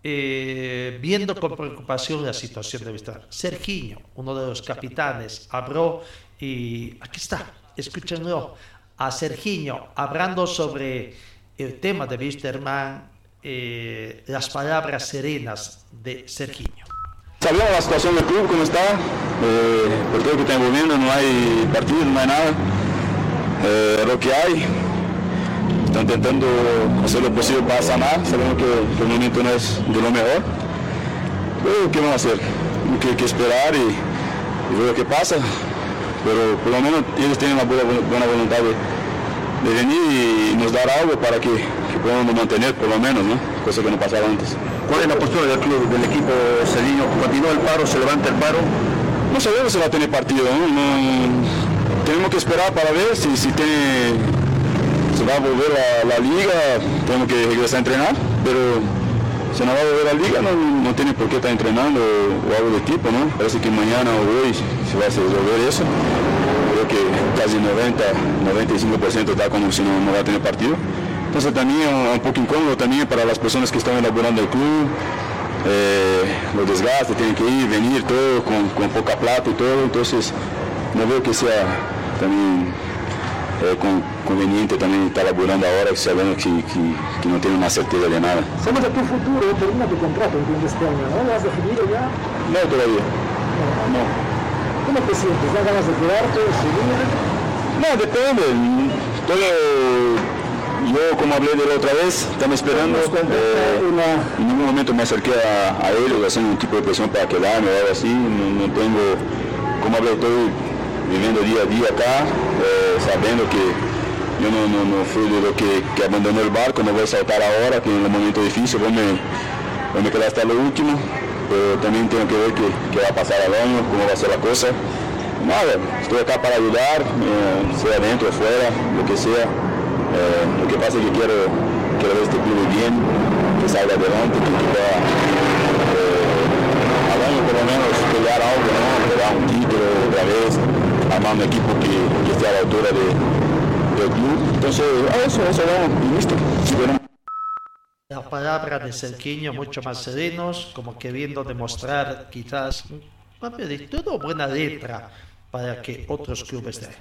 eh, viendo con preocupación la situación de Wisterman. Serginho, uno de los capitanes, habló y aquí está, escúchenlo, a Serginho hablando sobre el tema de Wisterman, eh, las palabras serenas de Serginho. Sabemos la situación del club, cómo está, eh, todo lo que estamos viendo, no hay partido, no hay nada. Eh, lo que hay, están intentando hacer lo posible para sanar, sabemos que, el momento no es de lo mejor. Pero, ¿qué vamos a hacer? Hay que, que esperar y, y ver lo que pasa. Pero por lo menos ellos tienen la buena, buena voluntad de, de venir y nos dar algo para que, que podamos mantener por lo menos, ¿no? Cosa que no pasaba antes. ¿Cuál es la postura del club, del equipo Cedillo? ¿Continúa el paro? ¿Se levanta el paro? No sabemos si va a tener partido, ¿no? No- tenemos que esperar para ver si, si tiene, se va a volver a la liga, tenemos que regresar a entrenar, pero si no va a volver a la liga no, no tiene por qué estar entrenando o, algo de tipo, ¿no? Parece que mañana o hoy se va a resolver eso. Creo que casi 90, 95% está como si no, no va a tener partido. Entonces también un, un poco incómodo también para las personas que están elaborando el club, eh, los desgastes, tienen que ir, venir, todo con, con poca plata y todo, entonces no veo que sea también eh, con- conveniente también estar laborando ahora sabiendo que, que, que no tiene una certeza de nada. Somos de tu futuro, termina tu contrato entiendo, este año, ¿no? ¿Lo has definido ya? No todavía. No. ¿Cómo te sientes? ¿Da ganas de quedarte, seguir? No, depende. Todo, yo como hablé de la otra vez, estamos esperando. eh, en ningún momento me acerqué a, a ellos haciendo un tipo de presión para quedarme o algo así. No, no tengo, como hablé, estoy viviendo día a día acá, eh, sabiendo que yo no, no, no fui de lo que, que abandonó el barco, no voy a saltar ahora, que en un momento difícil voy a voy a me hasta lo último. Pero también tengo que ver qué, qué va a pasar al año, cómo va a ser la cosa. Nada, estoy acá para ayudar, eh, sea adentro fuera, lo que sea. Eh, lo que pasa es que quiero, quiero ver este club bien, que salga adelante, que pueda eh, al año por lo menos pelear algo, ¿no? Pelear un título otra vez, armar un equipo que, que esté a la altura de, del club. Entonces, a eso, a eso vamos, y listo. Y palabra de Serginho mucho más serenos, como queriendo demostrar quizás papel de todo buena letra para que otros clubes den.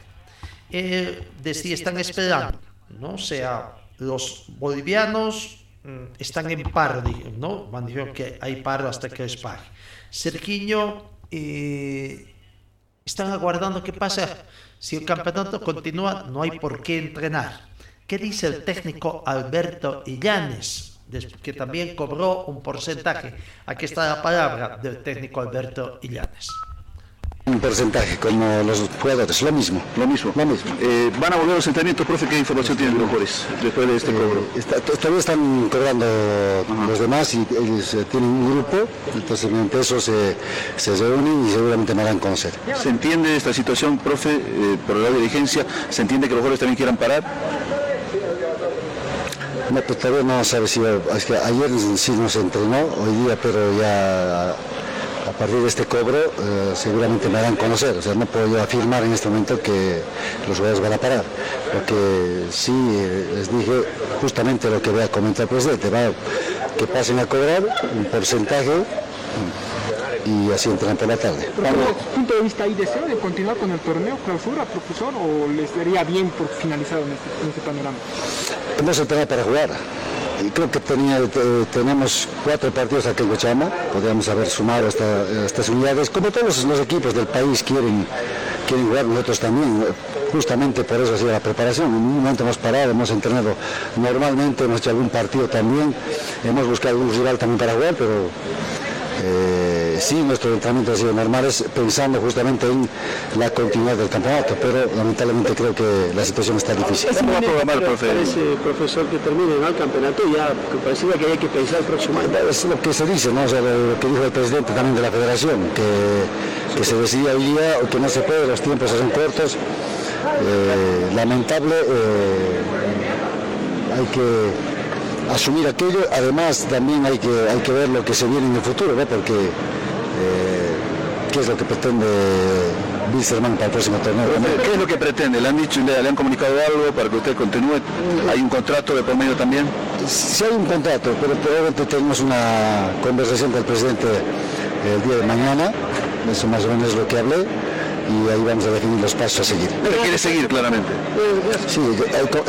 Eh, decía, están esperando, ¿no? O sea, los bolivianos mm, están en paro, ¿no? Dijeron que hay paro hasta que les pague. Serginho, eh, están aguardando qué pasa. Si el campeonato continúa, no hay por qué entrenar. ¿Qué dice el técnico Alberto Illanes? Que también cobró un porcentaje. Aquí está la palabra del técnico Alberto Illanes. Un porcentaje, como los jugadores, lo mismo. Lo mismo. Lo mismo. Eh, ¿Van a volver a los entrenamientos, profe? ¿Qué información tienen los jugadores después de este cobro? Eh, está- to- todavía están cobrando los demás y ellos eh, tienen un grupo, entonces mediante eso se, se reúnen y seguramente me harán conocer. ¿Se entiende esta situación, profe, eh, por la dirigencia? ¿Se entiende que los jugadores también quieran parar? No, pues todavía no sabe si va- es que ayer sí nos entrenó, hoy día, pero ya a, partir de este cobro eh, seguramente me harán conocer. O sea, no puedo yo afirmar en este momento que los jugadores van a parar. Lo que sí eh, les dije justamente lo que voy a comentar el presidente, va, que pasen a cobrar un porcentaje y así entrenar por la tarde. Tu punto de vista, ¿hay deseo de continuar con el torneo clausura, profesor, o les daría bien por finalizado en este, en este panorama? Hemos para jugar. Creo que tenía, te- tenemos cuatro partidos aquí en Cochama, podríamos haber sumado esta- estas unidades, como todos los equipos del país quieren, quieren jugar, nosotros también, justamente por eso ha sido la preparación, en un momento hemos parado, hemos entrenado normalmente, hemos hecho algún partido también, hemos buscado un rival también para jugar, pero eh, sí, nuestro entrenamiento ha sido normal, es pensando justamente en la continuidad del campeonato, pero lamentablemente creo que la situación está difícil. ¿Cómo va a programar, profe? Parece, profesor, que termine ¿no? el campeonato ya, que pareciera que hay que pensar el próximo año. Es lo que se dice, ¿no? O sea, lo, que dijo el presidente también de la federación, que, que se decía hoy día o que no se puede, los tiempos son cortos. Eh, lamentable, eh, hay que asumir aquello, además también hay que, hay que ver lo que se viene en el futuro, ¿no? Porque qué es lo que pretende Wilstermann para el próximo torneo. ¿Qué es lo que pretende? ¿Le han dicho, le, le han comunicado algo para que usted continúe? ¿Hay un contrato de por medio también? Sí hay un contrato, pero probablemente tenemos una conversación con el presidente el día de mañana, eso más o menos es lo que hablé, y ahí vamos a definir los pasos a seguir. Pero quiere seguir claramente. Sí,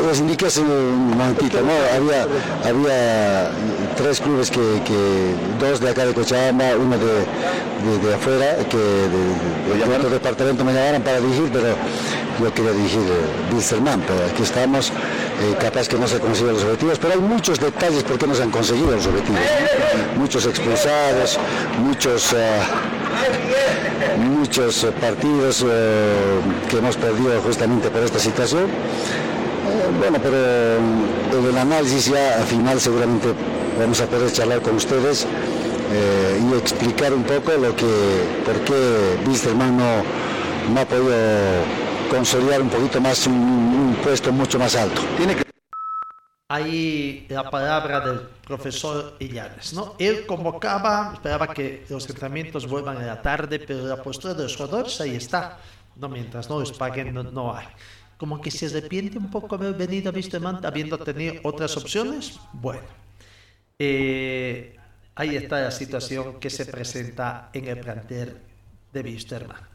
les indiqué hace un momentito, ¿no? Había, había tres clubes que, que- dos de acá de Cochabamba, uno de, de, de afuera, que de, de- otro departamento me llamaron para dirigir, pero yo quería dirigir eh, Wilstermann, pero aquí estamos, eh, capaz que no se consiguen los objetivos, pero hay muchos detalles por qué no se han conseguido los objetivos. Muchos expulsados, muchos... ah, muchos eh, partidos eh, que hemos perdido justamente por esta situación. Eh, bueno, pero en el análisis ya al final seguramente vamos a poder charlar con ustedes y explicar un poco lo que, por qué Wisterman no, no ha podido consolidar un poquito más un, un puesto mucho más alto. Tiene que Ahí la palabra del profesor Illanes, ¿no? Él convocaba, esperaba que los entrenamientos vuelvan en la tarde, pero la postura de los jugadores ahí está. No, mientras no les paguen, no, no hay. Como que se arrepiente un poco haber venido a Wisterman habiendo tenido otras opciones. Bueno, eh, ahí está la situación que se presenta en el plantel de Wisterman.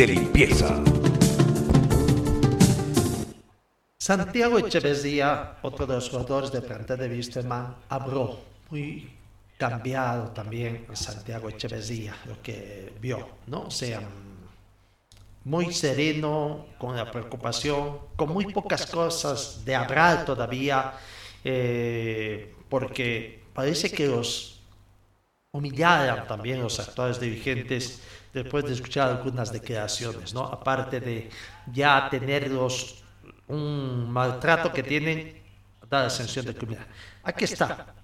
de limpieza! Santiago Echeverría, otro de los jugadores del plantel de Wisterman, habló muy cambiado también Santiago Echeverría, lo que vio, ¿no? Sea, muy sereno, con la preocupación, con muy pocas cosas de hablar todavía, eh, porque parece que los humillaran también los actuales dirigentes después de escuchar algunas declaraciones, ¿no? Aparte de ya tenerlos un maltrato que tienen, da la sensación de criminal. Aquí está.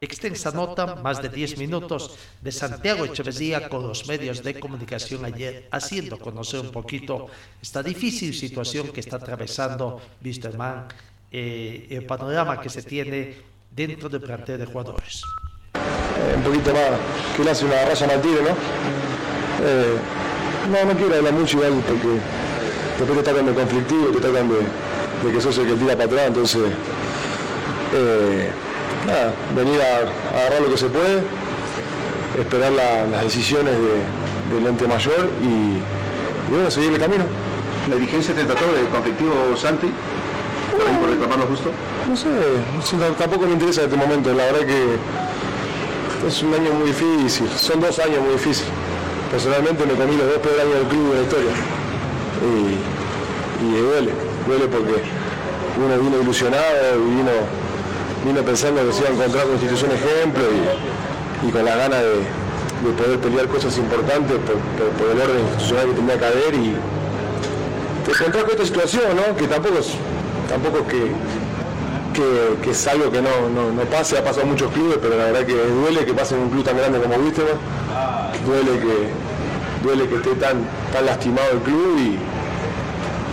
Extensa nota, más de 10 minutos, de Santiago Echeverría con los medios de comunicación ayer, haciendo conocer un poquito esta difícil situación que está atravesando Wisterman, eh, el panorama que se tiene dentro del plantel de jugadores. Un poquito más, que le hace una raya tiro, ¿no? Eh, no, no quiero hablar mucho igual porque después te tratan de conflictivo, te tratan de, de que sos el que tira para atrás, entonces, eh, nada, venir a, a agarrar lo que se puede, esperar la- las decisiones de- del ente mayor y, y bueno, seguir el camino. ¿La dirigencia te trató de conflictivo, Santi? ¿Por ahí por reclamarlo justo? No sé, tampoco me interesa en este momento, la verdad que es un año muy difícil, son dos años muy difíciles. Personalmente me comí los dos peores del club de la historia. Y, duele, duele porque uno vino ilusionado vino, vino pensando que se iba a encontrar con institución ejemplo y, con la gana de, de poder pelear cosas importantes por, por- por el orden institucional que tenía que haber y te encontrás con esta situación, ¿no? Que tampoco es, tampoco es que, que, es algo que no, no, no pase, ha pasado en muchos clubes, pero la verdad que duele que pase en un club tan grande como Wisterman duele que, duele que esté tan, tan lastimado el club y,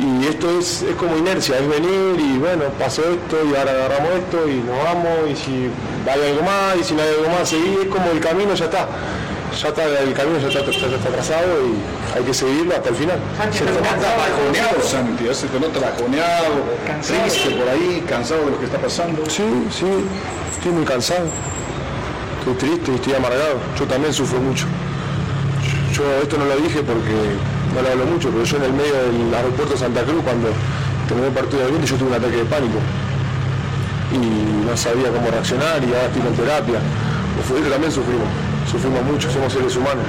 y esto es, es como inercia, es venir y bueno, pasó esto y ahora agarramos esto y nos vamos y si hay algo más y si no hay algo más, seguir, es como el camino ya está. Ya está, el camino ya está, ya está trazado y hay que seguirlo hasta el final. Se te nota bajoneado, Santi, se te nota bajoneado, triste por ahí, cansado de lo que está pasando. Sí, sí, estoy muy cansado. Estoy triste y estoy amargado. Yo también sufro mucho. Esto no lo dije porque no lo hablo mucho, pero yo en el medio del aeropuerto de Santa Cruz, cuando terminé el partido de 20, yo tuve un ataque de pánico. Y no sabía cómo reaccionar y ahora estoy en terapia. Futbolistas también sufrimos, sufrimos mucho, somos seres humanos.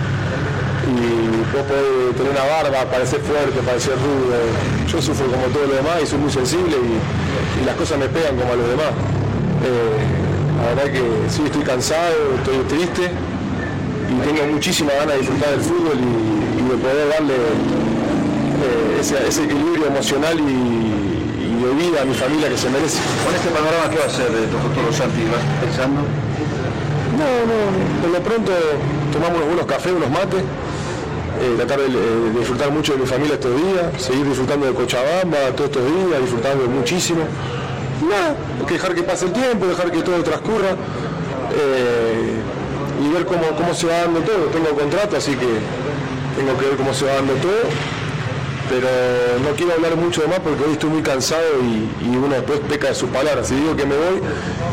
Y vos podés tener una barba, parecer fuerte, parecer rudo. Yo sufro como todo lo demás y soy muy sensible y, las cosas me pegan como a los demás. Eh, la verdad que sí, estoy cansado, estoy triste tengo muchísima ganas de disfrutar del fútbol y, y de poder darle eh, ese, ese equilibrio emocional y, y de vida a mi familia que se merece. Con este panorama, ¿qué va a hacer de tu futuro, Santi? ¿Vas pensando? No, no, por lo pronto tomamos unos buenos cafés, unos mates, eh, tratar de, de disfrutar mucho de mi familia estos días, seguir disfrutando de Cochabamba todos estos días, disfrutando muchísimo. Nada, que dejar que pase el tiempo, dejar que todo transcurra eh, y ver cómo, cómo se va dando todo. Tengo contrato, así que tengo que ver cómo se va dando todo. Pero no quiero hablar mucho de más porque hoy estoy muy cansado y, y uno después peca de sus palabras. Si digo que me voy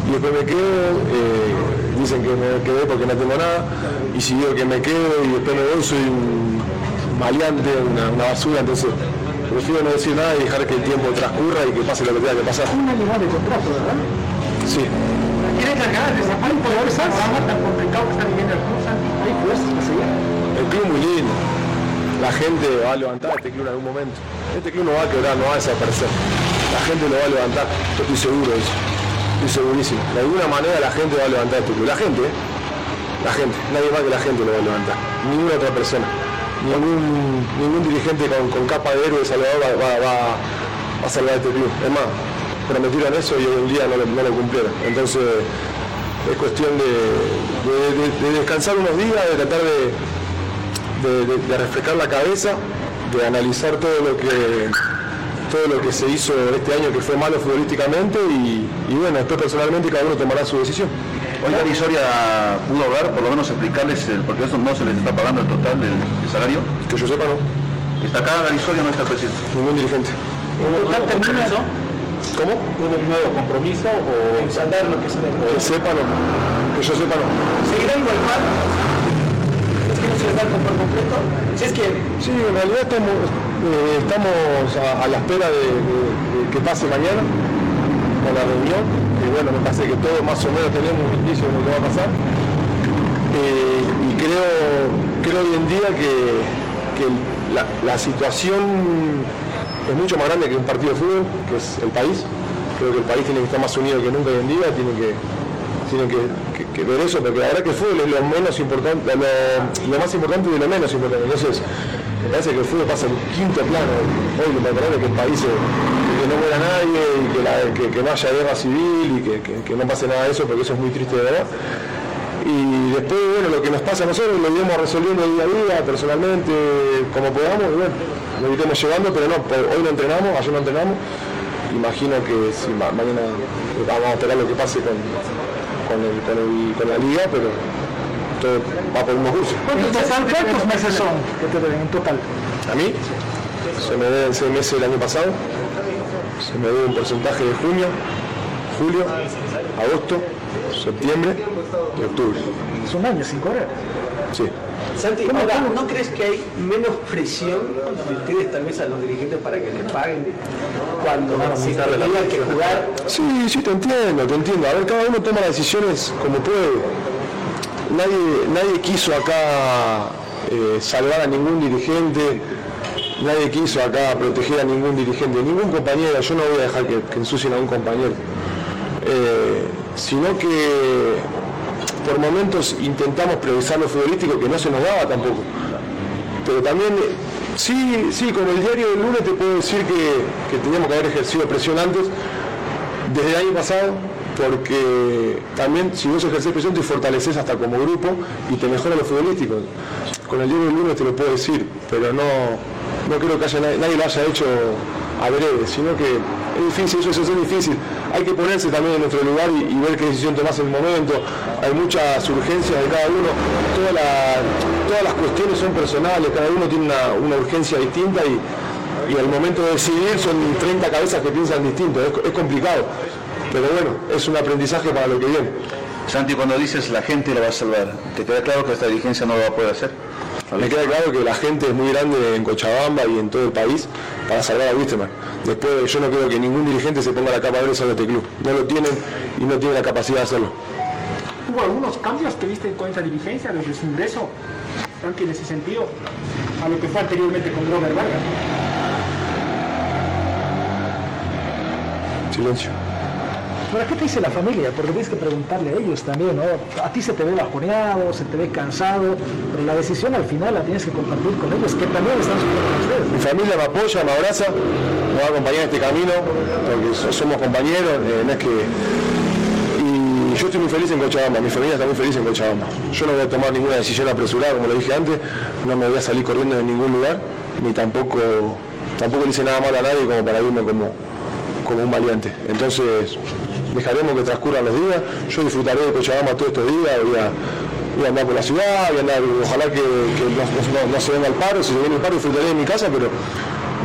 y después me quedo, eh, dicen que me quedé porque no tengo nada. Y si digo que me quedo y después me voy, soy un maleante, una, una basura. Entonces prefiero no decir nada y dejar que el tiempo transcurra y que pase lo que tenga que pasar. Un año más de contrato, ¿verdad? Sí. El club muy lindo. La gente va a levantar este club en algún momento. Este club no va a quebrar, no va a desaparecer. La gente lo va a levantar. Yo estoy seguro de eso. Estoy segurísimo. De alguna manera la gente va a levantar este club. La gente, ¿eh? La gente. Nadie más que la gente lo va a levantar. Ninguna otra persona. Ningún, ningún dirigente con, con capa de héroe de Salvador va, va- va- va a salvar este club. Es más, prometieron eso y hoy en día no lo, no lo cumplieron. Entonces es cuestión de, de- de- de descansar unos días, de tratar de, de, de- de refrescar la cabeza, de analizar todo lo que todo lo que se hizo este año que fue malo futbolísticamente y, y bueno, después personalmente cada uno tomará su decisión. Hoy Gary Soria pudo hablar, por lo menos explicarles el por qué eso no se les está pagando el total del, salario. Que yo sepa, no. ¿Está acá Gary Soria o no está el presidente? Ningún dirigente. ¿Cómo? ¿Un nuevo compromiso o ensandar lo que se Que sepa, no. Que yo sepa, no. ¿Seguirá igual? ¿Es que no se les da el por completo? Si es que Sí, en realidad estamos, eh, estamos a, a la espera de, de- de que pase mañana con la reunión. Y bueno, me parece que todos más o menos tenemos un indicio de lo que va a pasar. Eh, y creo, creo hoy en día que, que la, la situación es mucho más grande que un partido de fútbol, que es el país. Creo que el país tiene que estar más unido que nunca hoy en día, tiene que, tiene que, ver eso, porque la verdad que el fútbol es lo menos importante, lo, más importante de lo menos importante. Entonces, me parece que el fútbol pasa en quinto plano. Hoy lo importante es que el país, eh, que no muera nadie, y que, la- que- no haya guerra civil y que no pase nada de eso, porque eso es muy triste de verdad. Y después, bueno, lo que nos pasa a nosotros lo iremos resolviendo día a día, personalmente, como podamos, y bueno, lo iremos llevando, pero no, hoy no entrenamos, ayer no entrenamos. Imagino que si ma- mañana vamos a esperar lo que pase con, con, el- con el- con la liga, pero todo va por unos cursos. ¿Cuántos, ¿Cuántos meses son que te deben en total? A mí se me deben seis meses el año pasado, se me debe un porcentaje de junio, julio, agosto, septiembre y octubre. Es un año sin correr. Sí. Santi, ahora, ¿no crees que hay menos presión de ustedes tal vez a los dirigentes para que les paguen cuando se tengan que jugar? Sí, sí, te entiendo, te entiendo. A ver, cada uno toma las decisiones como puede. Nadie, nadie quiso acá eh, salvar a ningún dirigente, nadie quiso acá proteger a ningún dirigente, ningún compañero. Yo no voy a dejar que, que ensucien a un compañero. Eh, sino que por momentos intentamos priorizar lo futbolístico que no se nos daba tampoco. Pero también, sí, sí, con el diario del lunes te puedo decir que, que teníamos que haber ejercido presión antes, desde el año pasado, porque también si vos ejerces presión te fortaleces hasta como grupo y te mejora lo futbolístico. Con el diario del lunes te lo puedo decir, pero no, no creo que nadie, lo haya hecho adrede, sino que es difícil, eso es difícil. Hay que ponerse también en nuestro lugar y, ver qué decisión tomás en el momento. Hay muchas urgencias de cada uno, todas las cuestiones son personales, cada uno tiene una, urgencia distinta y, y al momento de decidir son 30 cabezas que piensan distinto, es, es complicado. Pero bueno, es un aprendizaje para lo que viene. Santi, cuando dices la gente lo va a salvar, ¿te queda claro que esta dirigencia no lo va a poder hacer? Me queda claro que la gente es muy grande en Cochabamba y en todo el país para salvar a Wisterman. Después yo no creo que ningún dirigente se ponga la capa de sobre este club. No lo tienen y no tienen la capacidad de hacerlo. ¿Hubo algunos cambios que viste con esta dirigencia desde su ingreso? Santi, en ese sentido, a lo que fue anteriormente con Robert Vargas. Silencio. ¿Pero qué te dice la familia? Porque tienes que preguntarle a ellos también, ¿no? A ti se te ve bajoneado, se te ve cansado, pero la decisión al final la tienes que compartir con ellos, que también están sufriendo ustedes. Mi familia me apoya, me abraza, me va a acompañar en este camino, porque so- somos compañeros, eh, no es que... Y yo estoy muy feliz en Cochabamba, mi familia está muy feliz en Cochabamba. Yo no voy a tomar ninguna decisión apresurada, como lo dije antes, no me voy a salir corriendo de ningún lugar, ni tampoco, tampoco le hice nada malo a nadie como para irme como, como un valiente. Entonces, dejaremos que transcurran los días, yo disfrutaré de Cochabamba todos estos días, voy a, voy a andar por la ciudad, voy a andar, ojalá que, que no, no- no se venga el paro, si se viene el paro disfrutaré de mi casa, pero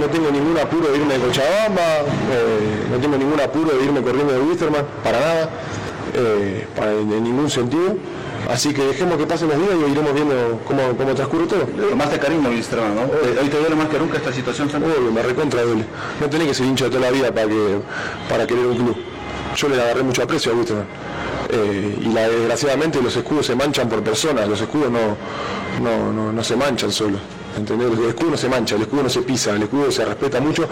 no tengo ningún apuro de irme de Cochabamba, eh, no tengo ningún apuro de irme corriendo de Wisterman, para nada, eh, para, en, ningún sentido. Así que dejemos que pasen los días y iremos viendo cómo, cómo transcurre todo. Tomaste cariño, Wisterman, ¿no? Eh, Hoy te duele más que nunca esta situación. Obvio, me recontra duele. No tenés que ser hincha de toda la vida para, que, para querer un club. Yo le agarré mucho aprecio a Wisterman. Eh, y la- desgraciadamente los escudos se manchan por personas, los escudos no, no, no, no se manchan solos. ¿entendés? El escudo no se mancha, el escudo no se pisa, el escudo se respeta mucho,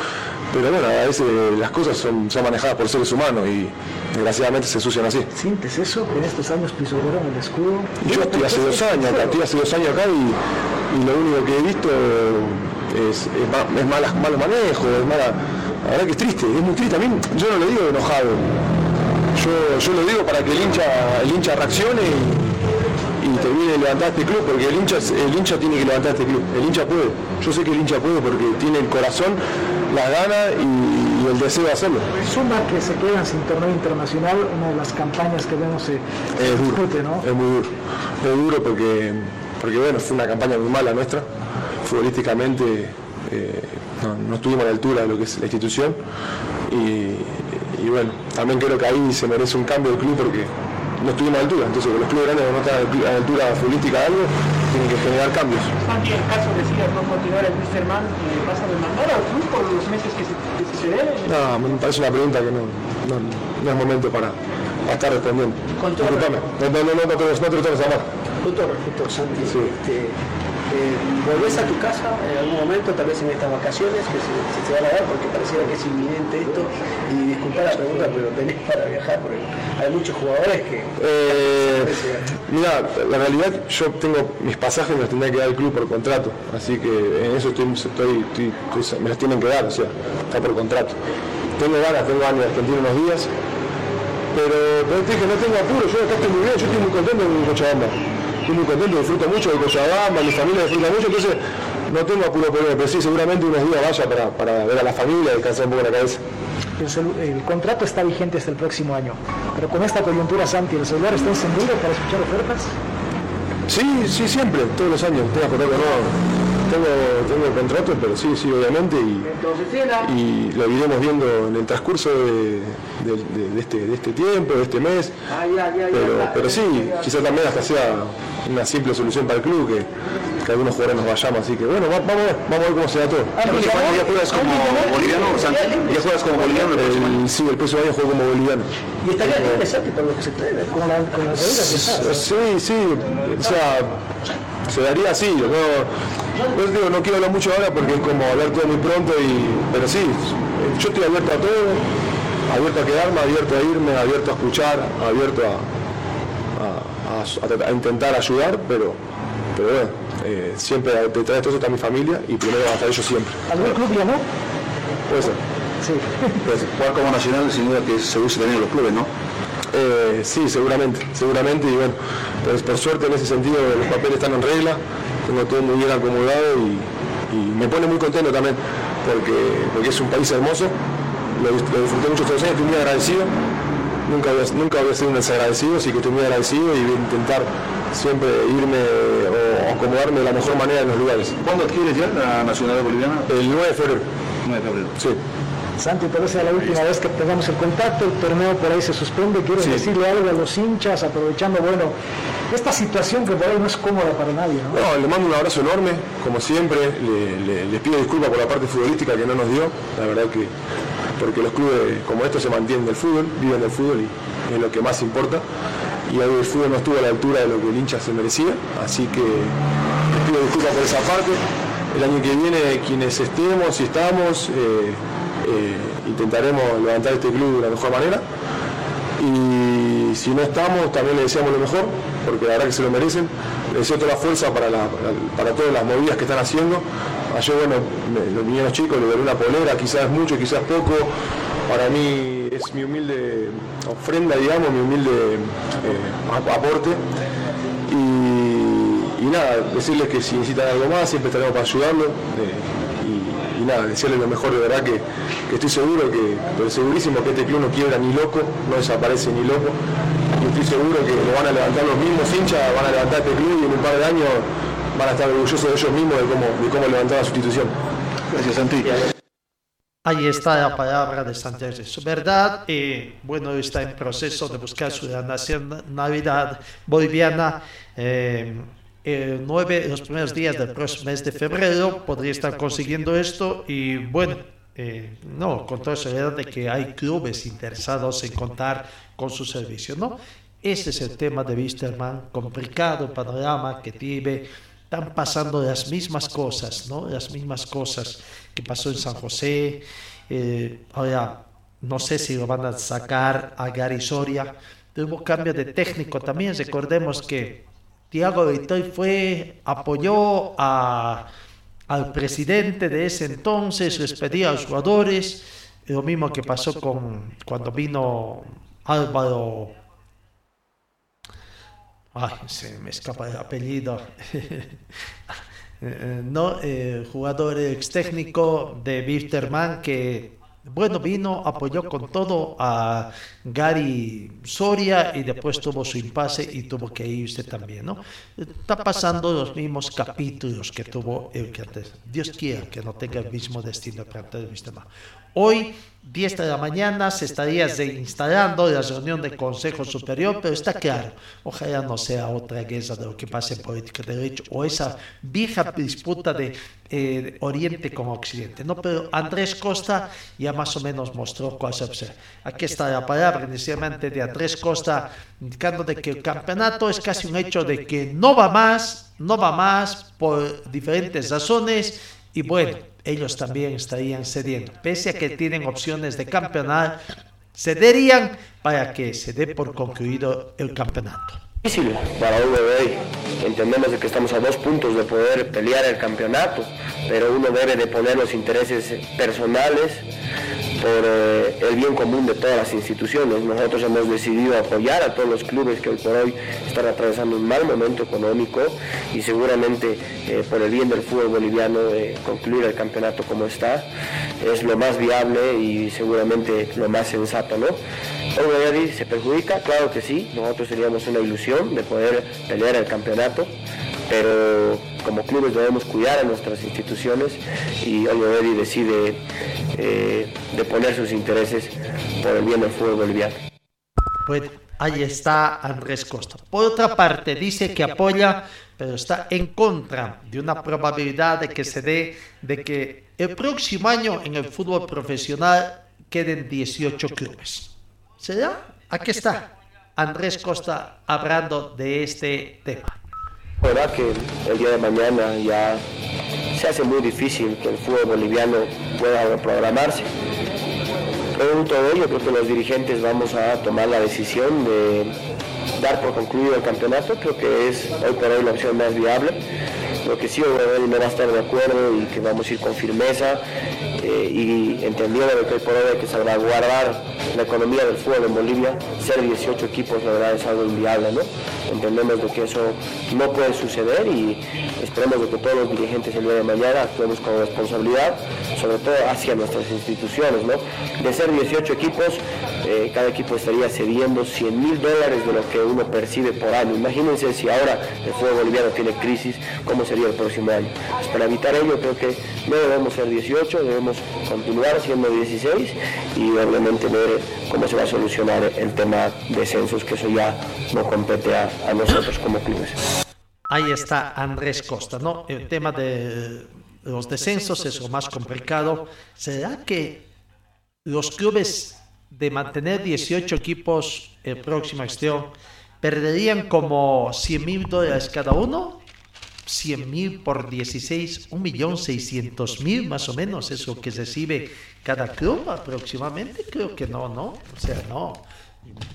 pero bueno, a veces las cosas son, son manejadas por seres humanos y desgraciadamente se ensucian así. ¿Sientes eso? En estos años pisotearon el escudo. Yo estoy hace dos años acá, estoy hace dos años acá y, y lo único que he visto es, es, ma- es malas- malo manejo, es mala. La verdad que es triste, es muy triste. A mí yo no lo digo enojado. Yo, yo lo digo para que el hincha, el hincha reaccione y, y termine de levantar este club, porque el hincha, el hincha tiene que levantar este club. El hincha puede. Yo sé que el hincha puede porque tiene el corazón, las ganas y, y el deseo de hacerlo. Suma que se quedan sin torneo internacional, una de las campañas que vemos se, se Es duro, discute, ¿no? es muy duro. Es duro porque, porque bueno, fue una campaña muy mala nuestra. Futbolísticamente eh, no, no estuvimos a la altura de lo que es la institución. Y, y bueno, también creo que ahí se merece un cambio del club porque no estuvimos a la altura. Entonces, los clubes grandes no están a la altura futbolística de algo, tienen que generar cambios. Santi, en caso decidas no continuar en Wisterman, eh, ¿vas a demandar al club por los meses que se, que se deben? No, me parece una pregunta que no, no, no es momento para, para estar respondiendo. Con todo Disculpame. No, no, no, no, no, no te lo tomes a mal. Con todo respeto, Santi, Sí. este, eh, volvés a tu casa en algún momento, tal vez en estas vacaciones, que se, se te van a dar porque pareciera que es inminente esto, y disculpa la pregunta, pero tenés para viajar, porque hay muchos jugadores que... Eh, mira, la realidad yo tengo mis pasajes me los tendría que dar el club por contrato, así que en eso estoy, estoy- me los tienen que dar, o sea, está por contrato. Tengo ganas, tengo ganas de Argentina unos días, pero, pero te dije, no tengo apuro, yo acá estoy muy bien, yo estoy muy contento en Cochabamba. Estoy muy contento, disfruto mucho de Cochabamba, mi familia disfruta mucho, entonces no tengo apuro por irme, pero sí, seguramente unos días vaya para, para ver a la familia descansar un poco la cabeza. El, el contrato está vigente hasta el próximo año, pero con esta coyuntura, Santi, ¿el celular está encendido para escuchar ofertas? Sí, sí, siempre, todos los años, tengo contrato nuevo. Tengo, tengo el contrato, pero sí, sí, obviamente, y, y lo iremos viendo en el transcurso de, de- de- de este, de este tiempo, de este mes. Ah, Pero, pero sí, quizás también hasta sea una simple solución para el club, que, que algunos jugadores nos vayamos, así que bueno, va- vamos a ver, vamos a ver cómo se da todo. ¿Ya juegas como boliviano? ¿Ya juegas como boliviano el sí, el próximo año juego como boliviano. Y estaría libre, Santi, por lo que se debe. Con la, con la. Sí, sí, o sea, se daría así. No, yo digo, no quiero hablar mucho ahora porque es como hablar todo muy pronto, y, pero sí, yo estoy abierto a todo, abierto a quedarme, abierto a irme, abierto a escuchar, abierto a, a- a- a tratar- a intentar ayudar, pero, pero bueno, eh, siempre detrás de todo eso está mi familia y primero van a estar ellos siempre. ¿Algún club llamó? Puede ser. Sí. Pues, jugar como nacional sin duda que se usa también en los clubes, ¿no? Eh, sí, seguramente, seguramente y bueno, pues por suerte en ese sentido los papeles están en regla, tengo todo muy bien acomodado y, y me pone muy contento también porque, porque es un país hermoso, lo, lo disfruté mucho estos años, estoy muy agradecido, nunca voy, a, nunca ser un desagradecido, así que estoy muy agradecido y voy a intentar siempre irme o acomodarme de la mejor manera en los lugares. ¿Cuándo adquieres ya la nacionalidad boliviana? El 9 de febrero. 9 de febrero. Sí. Santi, vez sea la última vez que tengamos el contacto, el torneo por ahí se suspende, quiero Sí. decirle algo a los hinchas, aprovechando, bueno, esta situación que por ahí no es cómoda para nadie, ¿no? No, le mando un abrazo enorme, como siempre, le, pido disculpas por la parte futbolística que no nos dio, la verdad que porque los clubes como estos se mantienen del fútbol, viven del fútbol y es lo que más importa. Y hoy el fútbol no estuvo a la altura de lo que el hincha se merecía, así que les pido disculpas por esa parte. El año que viene, quienes estemos y estamos, eh, eh, intentaremos levantar este club de la mejor manera. Y si no estamos, también le deseamos lo mejor, porque la verdad que se lo merecen. Les deseo toda la fuerza para, para, todas las movidas que están haciendo. Ayer, bueno, los niños chicos le daré una polera, quizás mucho, quizás poco. Para mí es mi humilde ofrenda, digamos, mi humilde eh, ap- aporte. Y, y nada, decirles que si necesitan algo más, siempre estaremos para ayudarlos. eh, y, y nada, desearles lo mejor, de verdad que, que estoy seguro, que, pero segurísimo que este club no quiebra ni loco, no desaparece ni loco. Y estoy seguro que lo van a levantar los mismos hinchas, van a levantar este club y en un par de años van a estar orgullosos de ellos mismos de cómo, de cómo levantar la sustitución. Gracias, Santi. Ahí está la palabra de Santiago. Es verdad, eh, bueno, está en proceso de buscar su nacionalidad boliviana. Eh, 9, los primeros días del próximo mes de febrero podría estar consiguiendo esto y bueno, eh, no, con toda seguridad de que hay clubes interesados en contar con su servicio, ¿no? Ese es el tema de Wisterman, complicado panorama que tiene, están pasando las mismas cosas, ¿no? Las mismas cosas que pasó en San José, eh, ahora no sé si lo van a sacar a Gary Soria, tuvo cambio de técnico también, recordemos que Tiago Vitoy fue, apoyó a, al presidente de ese entonces, les pedía a los jugadores, lo mismo que pasó con cuando vino Álvaro, ay, se me escapa el apellido, no, eh, jugador ex técnico de Wisterman que bueno, vino, apoyó con todo a Gary Soria y después tuvo su impasse y tuvo que irse también, ¿no? Está pasando los mismos capítulos que tuvo el que antes. Dios quiera que no tenga el mismo destino para el sistema. Hoy, 10 de la mañana, se estaría instalando la reunión del Consejo Superior, pero está claro, ojalá no sea otra guerra de lo que pasa en política de derecho o esa vieja disputa de eh, Oriente con Occidente. No, pero Andrés Costa ya más o menos mostró cuál se observa. Aquí está la palabra inicialmente de Andrés Costa indicando de que el campeonato es casi un hecho de que no va más, no va más por diferentes razones y bueno, ellos también estarían cediendo. Pese a que tienen opciones de campeonar, cederían para que se dé por concluido el campeonato. Difícil para hoy. Entendemos de que estamos a dos puntos de poder pelear el campeonato, pero uno debe de poner los intereses personales por eh, el bien común de todas las instituciones. Nosotros hemos decidido apoyar a todos los clubes que hoy por hoy están atravesando un mal momento económico y seguramente eh, por el bien del fútbol boliviano eh, concluir el campeonato como está es lo más viable y seguramente lo más sensato, ¿no? Se perjudica, claro que sí, nosotros teníamos una ilusión de poder pelear el campeonato, pero como clubes debemos cuidar a nuestras instituciones y Oliveri decide eh, de poner sus intereses por el bien del fútbol boliviano. Bueno, ahí está Andrés Costa. Por otra parte, dice que apoya, pero está en contra de una probabilidad de que se dé, de que el próximo año en el fútbol profesional queden 18 clubes. ¿Será? Aquí está Andrés Costa hablando de este tema. Verdad que el día de mañana ya se hace muy difícil que el fútbol boliviano pueda reprogramarse. Producto de ello, creo que los dirigentes vamos a tomar la decisión de dar por concluido el campeonato. Creo que es hoy por hoy la opción más viable. Lo que sí, obviamente, no va a estar de acuerdo y que vamos a ir con firmeza eh, y entendiendo que por hoy hay que salvaguardar la economía del fútbol en Bolivia, ser 18 equipos la verdad es algo inviable, ¿no? Entendemos de que eso no puede suceder y esperemos de que todos los dirigentes el día de mañana actuemos con responsabilidad, sobre todo hacia nuestras instituciones, ¿no? De ser 18 equipos, eh, cada equipo estaría cediendo 100 mil dólares de lo que uno percibe por año. Imagínense si ahora el fútbol boliviano tiene crisis, ¿cómo sería el próximo año? Pues para evitar ello creo que no debemos ser 18, debemos continuar siendo 16 y obviamente ver cómo se va a solucionar el tema de censos, que eso ya no compete a, a nosotros como clubes. Ahí está Andrés Costa, ¿no? El tema de los descensos es lo más complicado. ¿Será que los clubes de mantener 18 equipos en próxima gestión perderían como 100 mil dólares cada uno? 100 mil por 16, 1.600.000 más o menos es lo que recibe cada club aproximadamente. Creo que no, ¿no? O sea, no.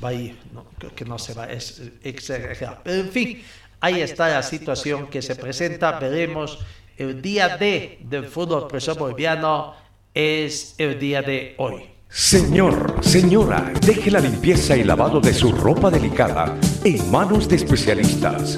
Va ahí, no, creo que no se va a exagerar. Pero en fin, ahí está la situación que se presenta. Veremos. El día D del fútbol profesor boliviano es el día de hoy. Señor, señora, deje la limpieza y lavado de su ropa delicada en manos de especialistas.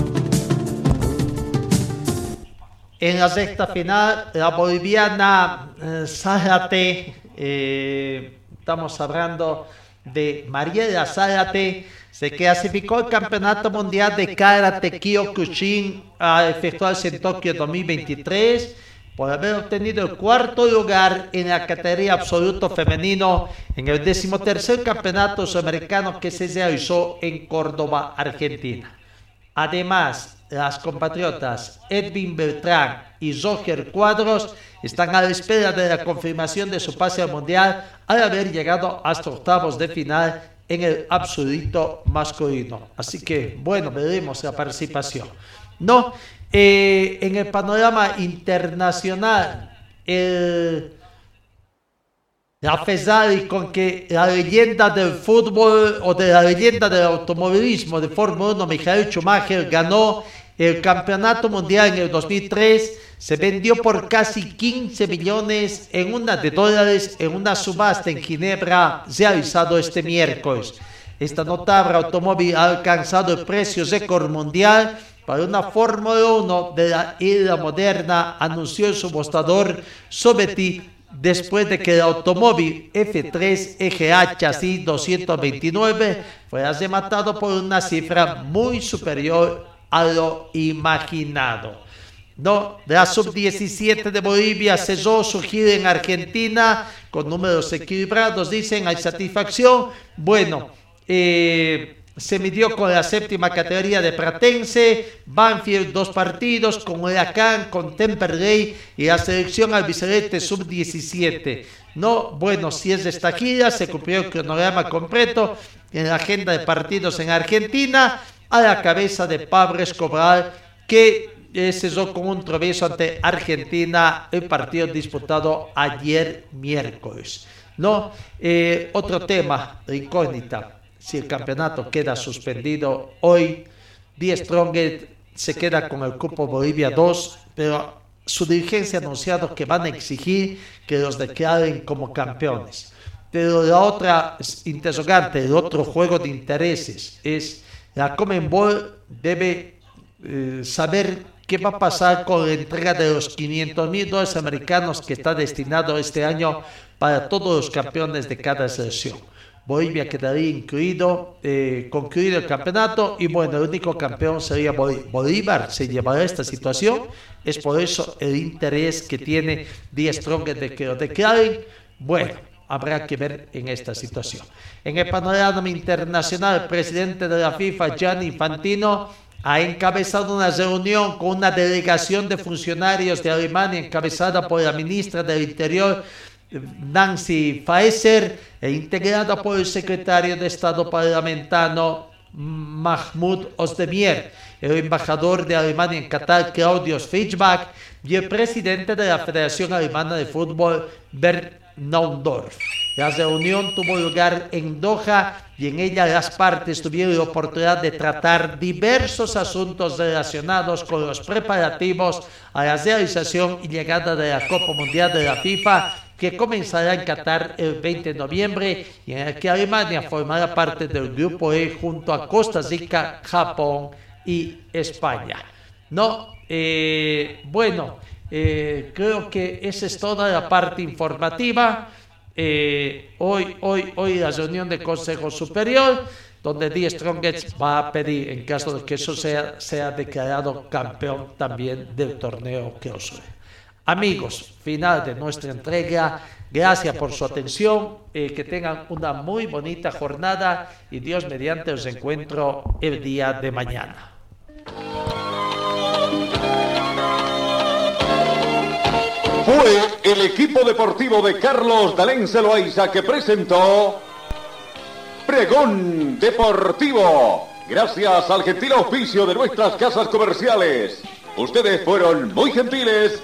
En la sexta final, la boliviana eh, eh, estamos hablando de Mariela Zárate, se clasificó al Campeonato Mundial de Karate Kyokushin a efectuarse en Tokio 2023 por haber obtenido el cuarto lugar en la categoría absoluto femenino en el decimotercer campeonato sudamericano que se realizó en Córdoba, Argentina. Además, las compatriotas Edwin Beltrán y Roger Cuadros están a la espera de la confirmación de su pase al Mundial al haber llegado hasta octavos de final en el absoluto masculino. Así que, bueno, veremos la participación. No, eh, en el panorama internacional, el, a pesar y con que la leyenda del fútbol o de la leyenda del automovilismo de Fórmula 1, Michael Schumacher, ganó el campeonato mundial en el 2003 se vendió por casi 15 millones en una de dólares en una subasta en Ginebra realizado este miércoles. Esta notable automóvil ha alcanzado el precio récord mundial para una Fórmula 1 de la era moderna, anunció el subastador Sobeti después de que el automóvil F3 EGA chasis 229 fue rematado por una cifra muy superior a lo imaginado. No, la sub-17 de Bolivia cesó su gira en Argentina con números equilibrados, dicen, hay satisfacción. Bueno, eh, se midió con la séptima categoría de Pratense, Banfield dos partidos, con Huracán, con Temperley y la selección albiceleste sub-17. No, bueno, si es de esta gira, se cumplió el cronograma completo en la agenda de partidos en Argentina a la cabeza de Pablo Escobar, que cesó con un tropiezo ante Argentina el partido disputado ayer miércoles. No, eh, otro tema incógnita. Si el campeonato queda suspendido hoy, Die Strongest se queda con el Cupo Bolivia 2, pero su dirigencia ha anunciado que van a exigir que los declaren como campeones. Pero la otra interrogante, el otro juego de intereses es la Comenbol debe eh, saber qué va a pasar con la entrega de los 500 mil dólares americanos que está destinado este año para todos los campeones de cada selección. Bolivia quedaría incluido, eh, concluido el campeonato y bueno, el único campeón sería Bolívar, se llevará esta situación, es por eso el interés que tiene Die Stronger de que lo declaren. Bueno, habrá que ver en esta situación. En el panorama internacional, el presidente de la FIFA, Gianni Infantino, ha encabezado una reunión con una delegación de funcionarios de Alemania encabezada por la ministra del Interior, Nancy Faeser, e integrada por el secretario de Estado parlamentario Mahmoud Ozdemir, el embajador de Alemania en Qatar, Claudio Fischbach, y el presidente de la Federación Alemana de Fútbol, Bert Naundorf. La reunión tuvo lugar en Doha y en ella las partes tuvieron la oportunidad de tratar diversos asuntos relacionados con los preparativos a la realización y llegada de la Copa Mundial de la FIFA que comenzará en Qatar el 20 de noviembre y en el que Alemania formará parte del grupo E junto a Costa Rica, Japón y España. No, eh, bueno, eh, creo que esa es toda la parte informativa. Eh, hoy, hoy, hoy la reunión de Consejo Superior, donde Die Strongest va a pedir, en caso de que eso sea, sea declarado campeón también del torneo que os Amigos, final de nuestra entrega. Gracias por su atención. Eh, que tengan una muy bonita jornada y Dios mediante os encuentro el día de mañana. Fue el equipo deportivo de Carlos Dalén Celoaiza que presentó Pregón Deportivo. Gracias al gentil auspicio de nuestras casas comerciales. Ustedes fueron muy gentiles